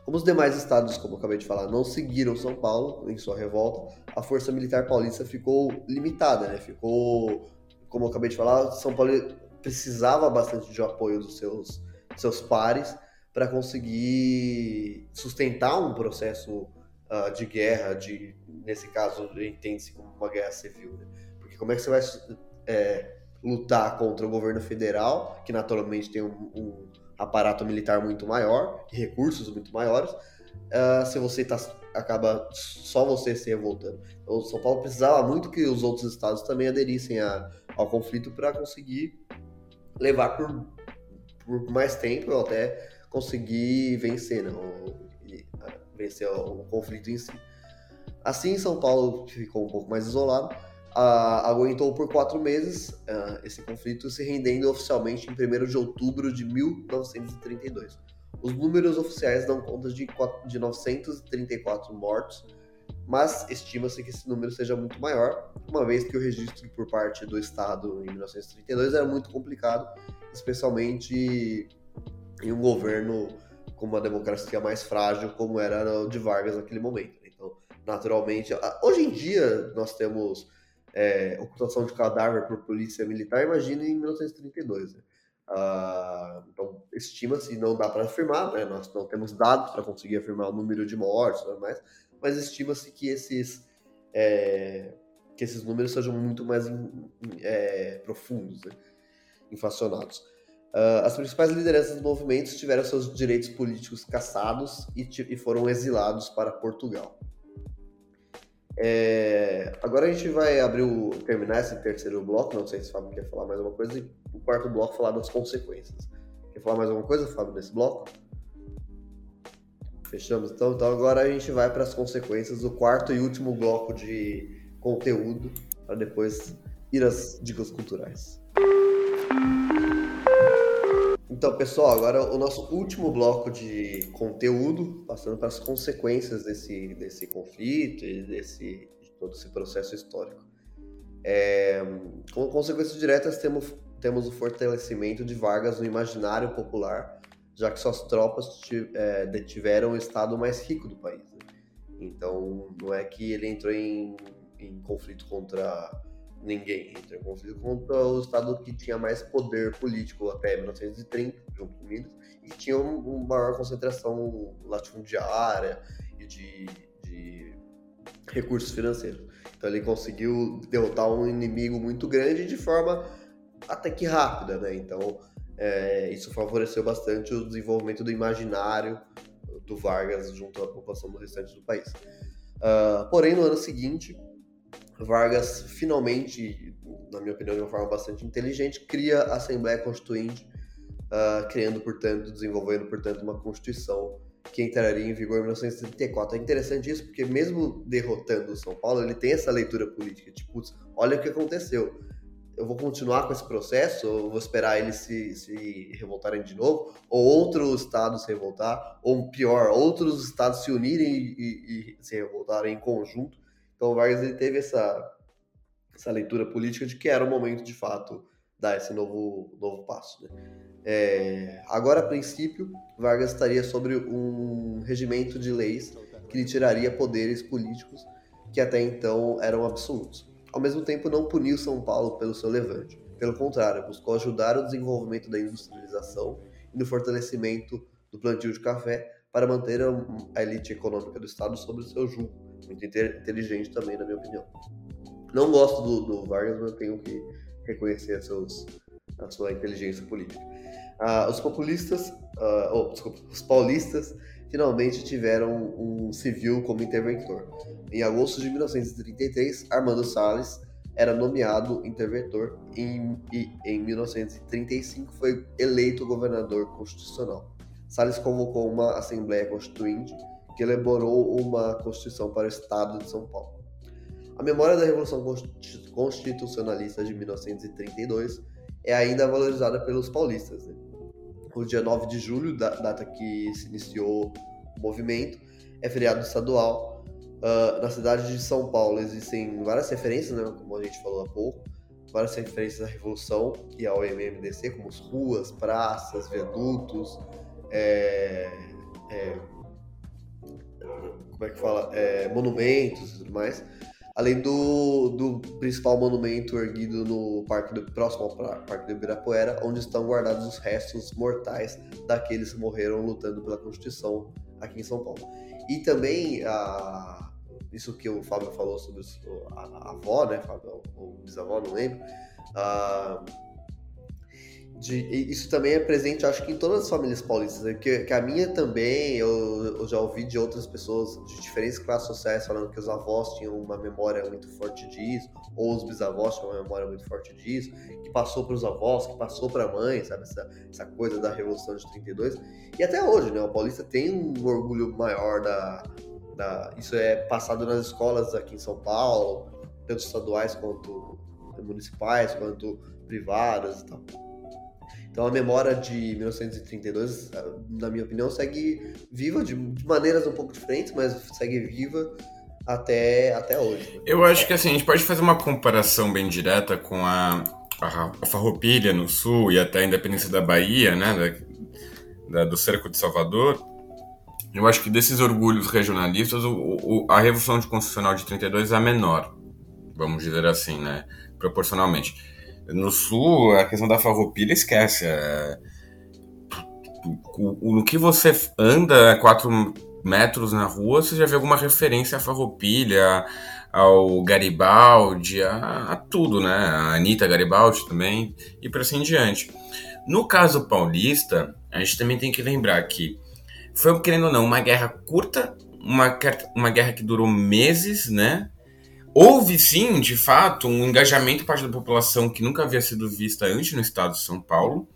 Como os demais estados, como eu acabei de falar, não seguiram São Paulo em sua revolta, a força militar paulista ficou limitada, né? Ficou, como eu acabei de falar, São Paulo precisava bastante de apoio dos seus, seus pares para conseguir sustentar um processo uh, de guerra, de, nesse caso entende-se como uma guerra civil, né? Porque como é que você vai é, lutar contra o governo federal, que naturalmente tem um, um aparato militar muito maior, recursos muito maiores, uh, se você tá, acaba só você se revoltando. Então, São Paulo precisava muito que os outros estados também aderissem a, ao conflito para conseguir levar por, por mais tempo até conseguir vencer, né? vencer o, conflito em si. Assim, São Paulo ficou um pouco mais isolado, aguentou por quatro meses uh, esse conflito, se rendendo oficialmente em 1 de outubro de 1932. Os números oficiais dão conta de, de 934 mortos, mas estima-se que esse número seja muito maior, uma vez que o registro por parte do Estado em 1932 era muito complicado, especialmente em um governo com uma democracia mais frágil como era o de Vargas naquele momento. Então, naturalmente, hoje em dia nós temos é, ocultação de cadáver por polícia militar, imagina em 1932. Né? Ah, então, estima-se, não dá para afirmar, né? nós não temos dados para conseguir afirmar o número de mortes, mais, mas estima-se que esses é, que esses números sejam muito mais é, profundos, né? inflacionados. Uh, as principais lideranças do movimento tiveram seus direitos políticos cassados e, e foram exilados para Portugal. É, agora a gente vai abrir o, terminar esse terceiro bloco. Não sei se o Fábio quer falar mais alguma coisa. E o quarto bloco falar das consequências. Quer falar mais alguma coisa, Fábio, nesse bloco? Fechamos então. Então agora a gente vai para as consequências do quarto e último bloco de conteúdo para depois ir às dicas culturais. Então, pessoal, agora o nosso último bloco de conteúdo, passando para as consequências desse, desse conflito e desse, de todo esse processo histórico. É, como consequências diretas, temos, temos o fortalecimento de Vargas no imaginário popular, já que suas tropas é, detiveram o estado mais rico do país. Né? Então, não é que ele entrou em, em conflito contra ninguém, entrou em conflito contra o Estado que tinha mais poder político até 1930, junto com Minas, e tinha uma maior concentração latifundiária e de, de recursos financeiros. Então, ele conseguiu derrotar um inimigo muito grande de forma até que rápida, né? Então, é, isso favoreceu bastante o desenvolvimento do imaginário do Vargas junto à população do restante do país. Uh, porém, no ano seguinte, Vargas finalmente, na minha opinião, de uma forma bastante inteligente, cria a Assembleia Constituinte, uh, criando, portanto, desenvolvendo, portanto, uma Constituição que entraria em vigor em 1934. É interessante isso porque mesmo derrotando o São Paulo, ele tem essa leitura política, tipo, olha o que aconteceu eu vou continuar com esse processo, ou vou esperar eles se, se revoltarem de novo, ou outro estado se revoltar, ou pior, outros estados se unirem e, e, e se revoltarem em conjunto. Então o Vargas ele teve essa, essa leitura política de que era o momento de fato dar esse novo, novo passo. Né? É, agora, a princípio, Vargas estaria sobre um regimento de leis que lhe tiraria poderes políticos que até então eram absolutos ao mesmo tempo não puniu São Paulo pelo seu levante. Pelo contrário, buscou ajudar o desenvolvimento da industrialização e no fortalecimento do plantio de café para manter a elite econômica do Estado sob o seu jugo. Muito inteligente também, na minha opinião. Não gosto do, do Vargas, mas tenho que reconhecer seus, a sua inteligência política. Ah, os populistas, ah, oh, desculpa, os paulistas finalmente tiveram um civil como interventor. Em agosto de 1933, Armando Salles era nomeado interventor e em 1935 foi eleito governador constitucional. Salles convocou uma Assembleia Constituinte que elaborou uma Constituição para o Estado de São Paulo. A memória da Revolução Constitucionalista de 1932 é ainda valorizada pelos paulistas. Né? o dia 9 de julho, data que se iniciou o movimento, é feriado estadual. Uh, na cidade de São Paulo existem várias referências, né, como a gente falou há pouco, várias referências à Revolução e ao MMDC, como as ruas, praças, viadutos, é, é, como é que fala, é, monumentos e tudo mais além do, do principal monumento erguido no parque do, próximo ao Parque do Ibirapuera, onde estão guardados os restos mortais daqueles que morreram lutando pela Constituição aqui em São Paulo. E também a, isso que o Fábio falou sobre a, a avó, né, Fábio, ou bisavó, não lembro. A, de, isso também é presente, acho que em todas as famílias paulistas, né? que, que, a minha também, eu, eu, já ouvi de outras pessoas de diferentes classes sociais falando que os avós tinham uma memória muito forte disso, ou os bisavós tinham uma memória muito forte disso, que passou para os avós, que passou para a mãe, sabe, essa, essa coisa da Revolução de 32. E até hoje, né, o paulista tem um orgulho maior da, da... Isso é passado nas escolas aqui em São Paulo, tanto estaduais quanto municipais, quanto privadas e tal. Então a memória de 1932, na minha opinião, segue viva de, de maneiras um pouco diferentes, mas segue viva até, até hoje. Eu acho que assim, a gente pode fazer uma comparação bem direta com a, a, a Farroupilha no sul e até a independência da Bahia, né, da, da, do cerco de Salvador. Eu acho que desses orgulhos regionalistas, o, o, a Revolução Constitucional de 32 é a menor, vamos dizer assim, né, proporcionalmente. No sul, a questão da farroupilha esquece. É... No que você anda quatro metros na rua, você já vê alguma referência à farroupilha, ao Garibaldi, a, a tudo, né? A Anitta Garibaldi também, e por assim em diante. No caso paulista, a gente também tem que lembrar que foi, querendo ou não, uma guerra curta, uma, uma guerra que durou meses, né? Houve sim, de fato, um engajamento parte da população que nunca havia sido vista antes no estado de São Paulo.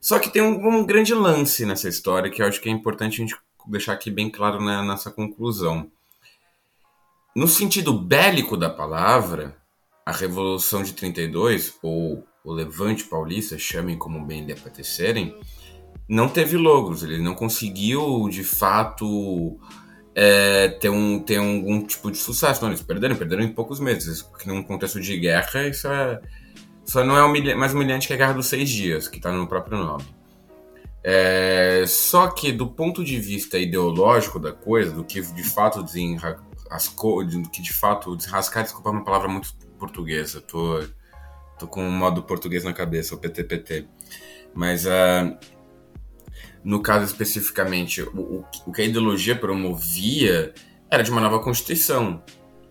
Só que tem um, um grande lance nessa história que eu acho que é importante a gente deixar aqui bem claro na nossa conclusão. No sentido bélico da palavra, a Revolução de 32, ou o Levante Paulista, chamem como bem lhe apetecerem, não teve logros, ele não conseguiu de fato é, ter, um, ter algum tipo de sucesso. Não, eles perderam, perderam em poucos meses. Num contexto de guerra, isso é. Só não é humilha mais humilhante que a Guerra dos Seis Dias, que está no próprio nome. É, só que do ponto de vista ideológico da coisa, do que de fato desenrascou, do que de fato desrascar, desculpa é uma palavra muito portuguesa, tô, tô com um modo português na cabeça, o PTPT. Mas uh, no caso especificamente, o, o que a ideologia promovia era de uma nova Constituição.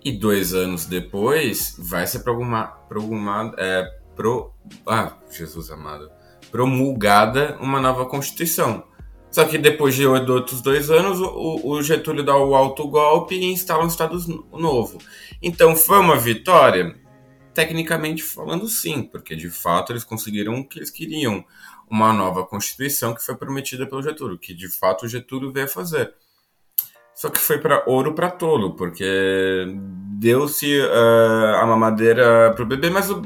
E dois anos depois vai ser promulgada, é, pro, ah, Jesus amado, promulgada uma nova Constituição. Só que depois de outros dois anos, o, o Getúlio dá o alto golpe e instala um Estado novo. Então foi uma vitória? Tecnicamente falando, sim, porque de fato eles conseguiram o que eles queriam. Uma nova Constituição que foi prometida pelo Getúlio, que de fato o Getúlio veio fazer. Só que foi para ouro para tolo, porque deu-se uh, a mamadeira pro bebê, mas o,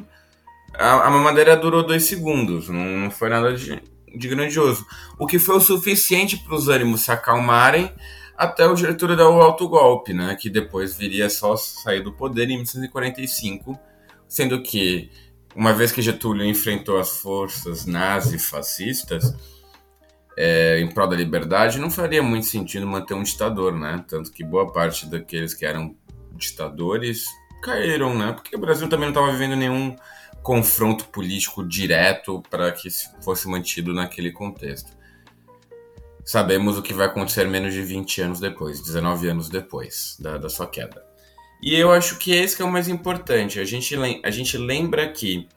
a, a, mamadeira durou dois segundos, não, não foi nada de, de, grandioso. O que foi o suficiente para os ânimos se acalmarem até o Getúlio dar o alto golpe, né, que depois viria só sair do poder em 1945, sendo que uma vez que Getúlio enfrentou as forças nazi-fascistas, é, em prol da liberdade, não faria muito sentido manter um ditador, né? Tanto que boa parte daqueles que eram ditadores caíram, né? Porque o Brasil também não estava vivendo nenhum confronto político direto para que fosse mantido naquele contexto. Sabemos o que vai acontecer menos de 20 anos depois, 19 anos depois da, da sua queda. E eu acho que esse que é o mais importante. A gente, a gente lembra que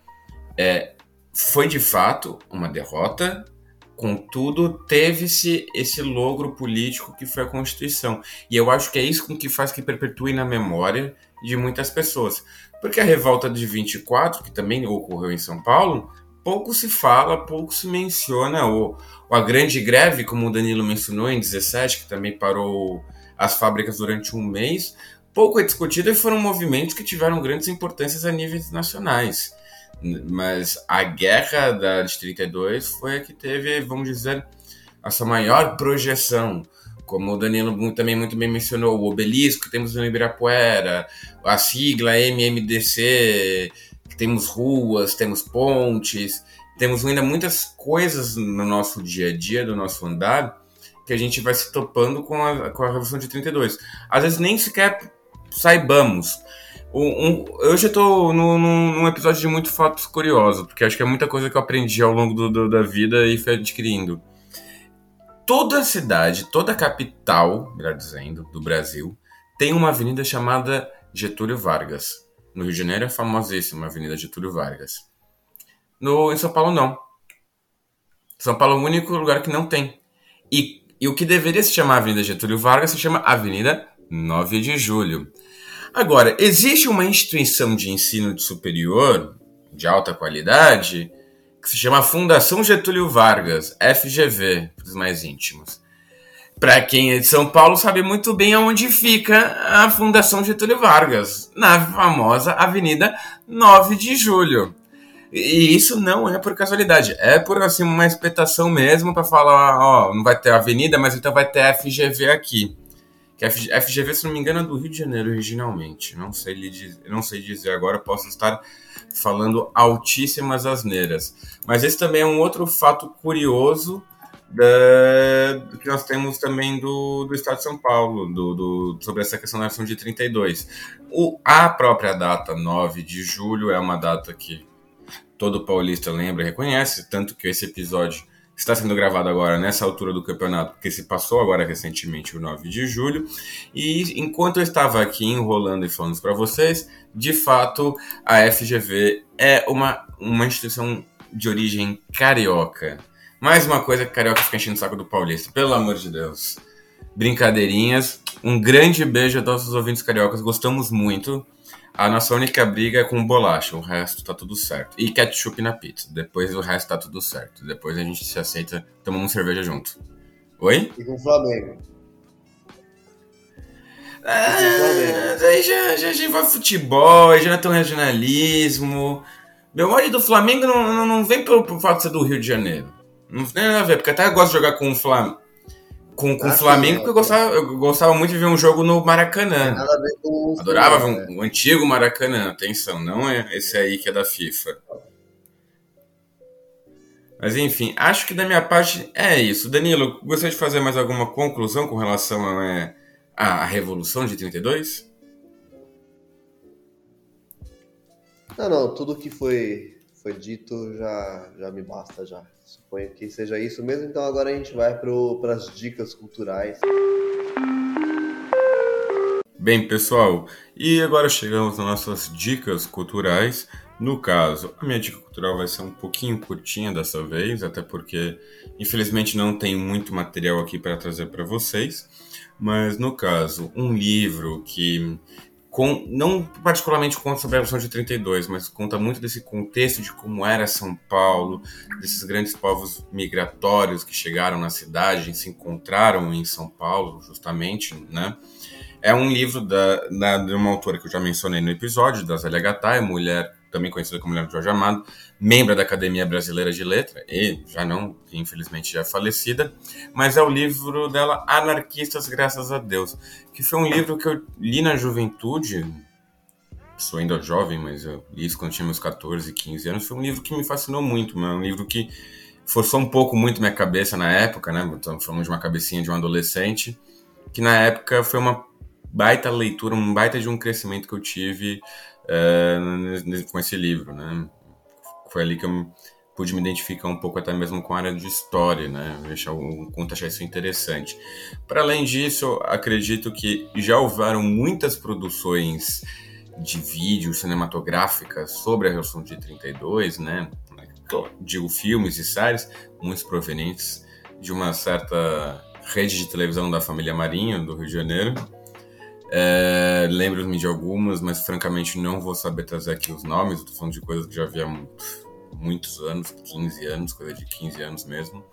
é, foi de fato uma derrota, Contudo, teve-se esse logro político que foi a Constituição. E eu acho que é isso que faz que perpetue na memória de muitas pessoas. Porque a revolta de 24, que também ocorreu em São Paulo, pouco se fala, pouco se menciona. Ou, ou a grande greve, como o Danilo mencionou em 17, que também parou as fábricas durante um mês, pouco é discutido e foram movimentos que tiveram grandes importâncias a níveis nacionais. Mas a guerra da, de 32 foi a que teve, vamos dizer, a sua maior projeção. Como o Danilo também muito bem mencionou, o obelisco que temos no Ibirapuera, a sigla MMDC, temos ruas, temos pontes, temos ainda muitas coisas no nosso dia a dia, do nosso andar, que a gente vai se topando com a, com a Revolução de 32. Às vezes nem sequer saibamos, um, hoje eu estou num, num, episódio de muito fatos curiosos, porque acho que é muita coisa que eu aprendi ao longo do, do, da vida e fui adquirindo. Toda cidade, toda capital, melhor dizendo, do Brasil, tem uma avenida chamada Getúlio Vargas. No Rio de Janeiro é famosíssima a Avenida Getúlio Vargas. No, em São Paulo, não. São Paulo é o único lugar que não tem. E, e o que deveria se chamar Avenida Getúlio Vargas se chama Avenida 9 de Julho. Agora, existe uma instituição de ensino superior de alta qualidade que se chama Fundação Getúlio Vargas, FGV, para os mais íntimos. Para quem é de São Paulo, sabe muito bem aonde fica a Fundação Getúlio Vargas, na famosa Avenida 9 de Julho. E isso não é por casualidade, é por assim uma espetação mesmo para falar, ó, não vai ter avenida, mas então vai ter FGV aqui. Que a FGV, se não me engano, é do Rio de Janeiro originalmente. Não sei, lhe, não sei dizer agora, posso estar falando altíssimas asneiras. Mas esse também é um outro fato curioso da, que nós temos também do, do Estado de São Paulo, do, do, sobre essa questão da eleição de 32. O, a própria data 9 de julho é uma data que todo paulista lembra e reconhece, tanto que esse episódio está sendo gravado agora nessa altura do campeonato, porque se passou agora recentemente o 9 de julho. E enquanto eu estava aqui enrolando e falando para vocês, de fato a FGV é uma, uma instituição de origem carioca. Mais uma coisa que carioca fica enchendo o saco do paulista, pelo amor de Deus. Brincadeirinhas. Um grande beijo a todos os ouvintes cariocas, gostamos muito. A nossa única briga é com bolacha, o resto tá tudo certo. E ketchup na pizza. Depois o resto tá tudo certo. Depois a gente se aceita, tomamos cerveja junto. Oi? E com o Flamengo. Ah, aí já, já, já envolve futebol, já não é tão regionalismo. Meu ódio do Flamengo não, não, não vem pelo, pelo fato de ser do Rio de Janeiro. Não tem nada a ver, porque até eu gosto de jogar com o Flamengo com, com ah, o Flamengo, sim, porque eu gostava, eu gostava muito de ver um jogo no Maracanã. Com Adorava ver um, o antigo Maracanã, atenção, não é esse aí que é da FIFA. Mas enfim, acho que da minha parte é isso. Danilo, gostaria de fazer mais alguma conclusão com relação à a, a Revolução de 32? Não, não, tudo que foi, foi dito já, já me basta já. Suponho que seja isso mesmo, então agora a gente vai para as dicas culturais. Bem, pessoal, e agora chegamos nas nossas dicas culturais. No caso, a minha dica cultural vai ser um pouquinho curtinha dessa vez, até porque infelizmente não tem muito material aqui para trazer para vocês. Mas no caso, um livro que com, não particularmente conta sobre a Revolução de 32, mas conta muito desse contexto de como era São Paulo, desses grandes povos migratórios que chegaram na cidade e se encontraram em São Paulo, justamente, né? É um livro da, da, de uma autora que eu já mencionei no episódio, da Zélia Gattai, mulher também conhecida como de Jorge Amado, membro da Academia Brasileira de Letra, e já não, infelizmente já falecida, mas é o livro dela Anarquistas Graças a Deus, que foi um livro que eu li na juventude, sou ainda jovem, mas eu li isso quando tinha meus 14, 15 anos, foi um livro que me fascinou muito, é um livro que forçou um pouco muito minha cabeça na época, né, estamos falando de uma cabecinha de um adolescente, que na época foi uma baita leitura, um baita de um crescimento que eu tive é, com esse livro, né? Foi ali que eu pude me identificar um pouco até mesmo com a área de história, né? Deixar o conto achar isso interessante. Para além disso, acredito que já houveram muitas produções de vídeo cinematográficas sobre a Revolução de 32, né? Digo filmes e séries, muitos provenientes de uma certa rede de televisão da família Marinho do Rio de Janeiro, é, Lembro-me de algumas, mas francamente não vou saber trazer aqui os nomes. Estou falando de coisas que já vi há muitos anos 15 anos, coisa de 15 anos mesmo.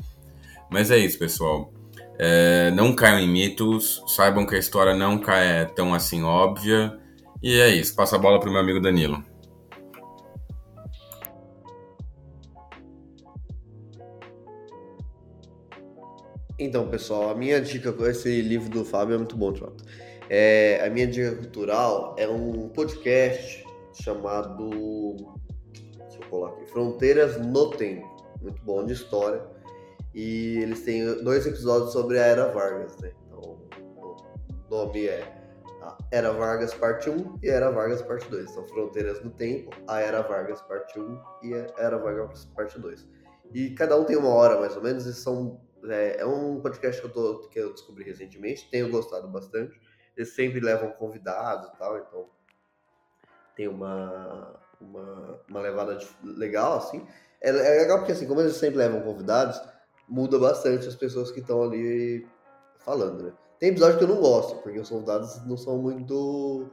Mas é isso, pessoal. É, não caiam em mitos, saibam que a história não é tão assim óbvia. E é isso, passa a bola para o meu amigo Danilo. Então, pessoal, a minha dica com esse livro do Fábio é muito bom, Jota. É, a minha dica cultural é um podcast chamado. Deixa eu colar aqui. Fronteiras no Tempo. Muito bom de história. E eles têm dois episódios sobre a Era Vargas, né? Então, o nome é Era Vargas Parte 1 e Era Vargas Parte 2. São Fronteiras no Tempo, a Era Vargas Parte 1 e a Era Vargas Parte 2. E cada um tem uma hora mais ou menos, e são. É, é um podcast que eu, tô, que eu descobri recentemente, tenho gostado bastante. Eles sempre levam convidados e tal, então tem uma, uma, uma levada de, legal, assim. É, é, legal porque, assim, como eles sempre levam convidados, muda bastante as pessoas que estão ali falando, né? Tem episódio que eu não gosto, porque os convidados não são muito,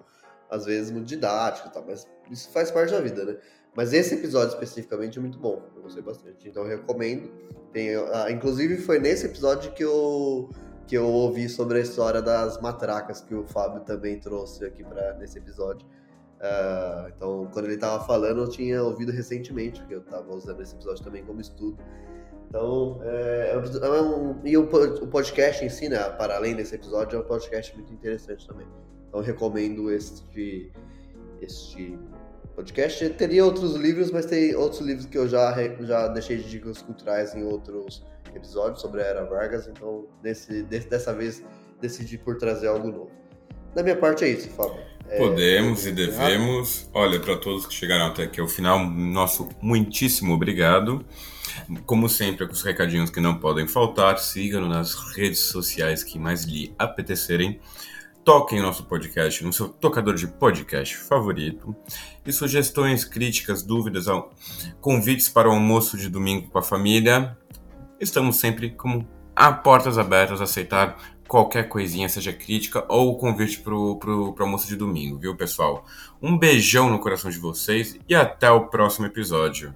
às vezes, muito didáticos e tal, mas isso faz parte da vida, né? Mas esse episódio especificamente é muito bom, eu gostei bastante, então eu recomendo. Tem, ah, inclusive foi nesse episódio que eu que eu ouvi sobre a história das matracas que o Fábio também trouxe aqui para nesse episódio. Uh, então, quando ele estava falando, eu tinha ouvido recentemente, porque eu estava usando esse episódio também como estudo. Então, é, é, é um, e o, o, podcast em si, né, para além desse episódio, é um podcast muito interessante também. Então, recomendo este, este podcast. Teria outros livros, mas tem outros livros que eu já, já deixei de dicas culturais em outros episódio sobre a Era Vargas, então desse, desse, dessa vez decidi por trazer algo novo. Da minha parte é isso, Fábio. É, Podemos e devemos. Olha, para todos que chegaram até aqui ao final, nosso muitíssimo obrigado. Como sempre, com os recadinhos que não podem faltar, sigam-nos nas redes sociais que mais lhe apetecerem. Toquem nosso podcast no seu tocador de podcast favorito. E sugestões, críticas, dúvidas, convites para o almoço de domingo com a família estamos sempre como a portas abertas a aceitar qualquer coisinha, seja crítica ou convite pro, pro, pro almoço de domingo, viu, pessoal? Um beijão no coração de vocês e até o próximo episódio.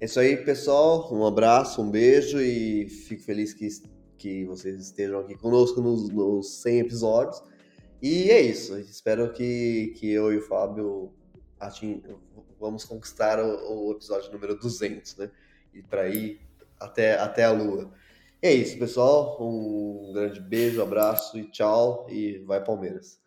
É isso aí, pessoal. Um abraço, um beijo e fico feliz que, que vocês estejam aqui conosco nos, nos 100 episódios. E é isso. Espero que, que eu e o Fábio ating, vamos conquistar o, o episódio número 200, né? E para ir até, até a lua. É isso, pessoal. Um grande beijo, abraço e tchau. E vai Palmeiras.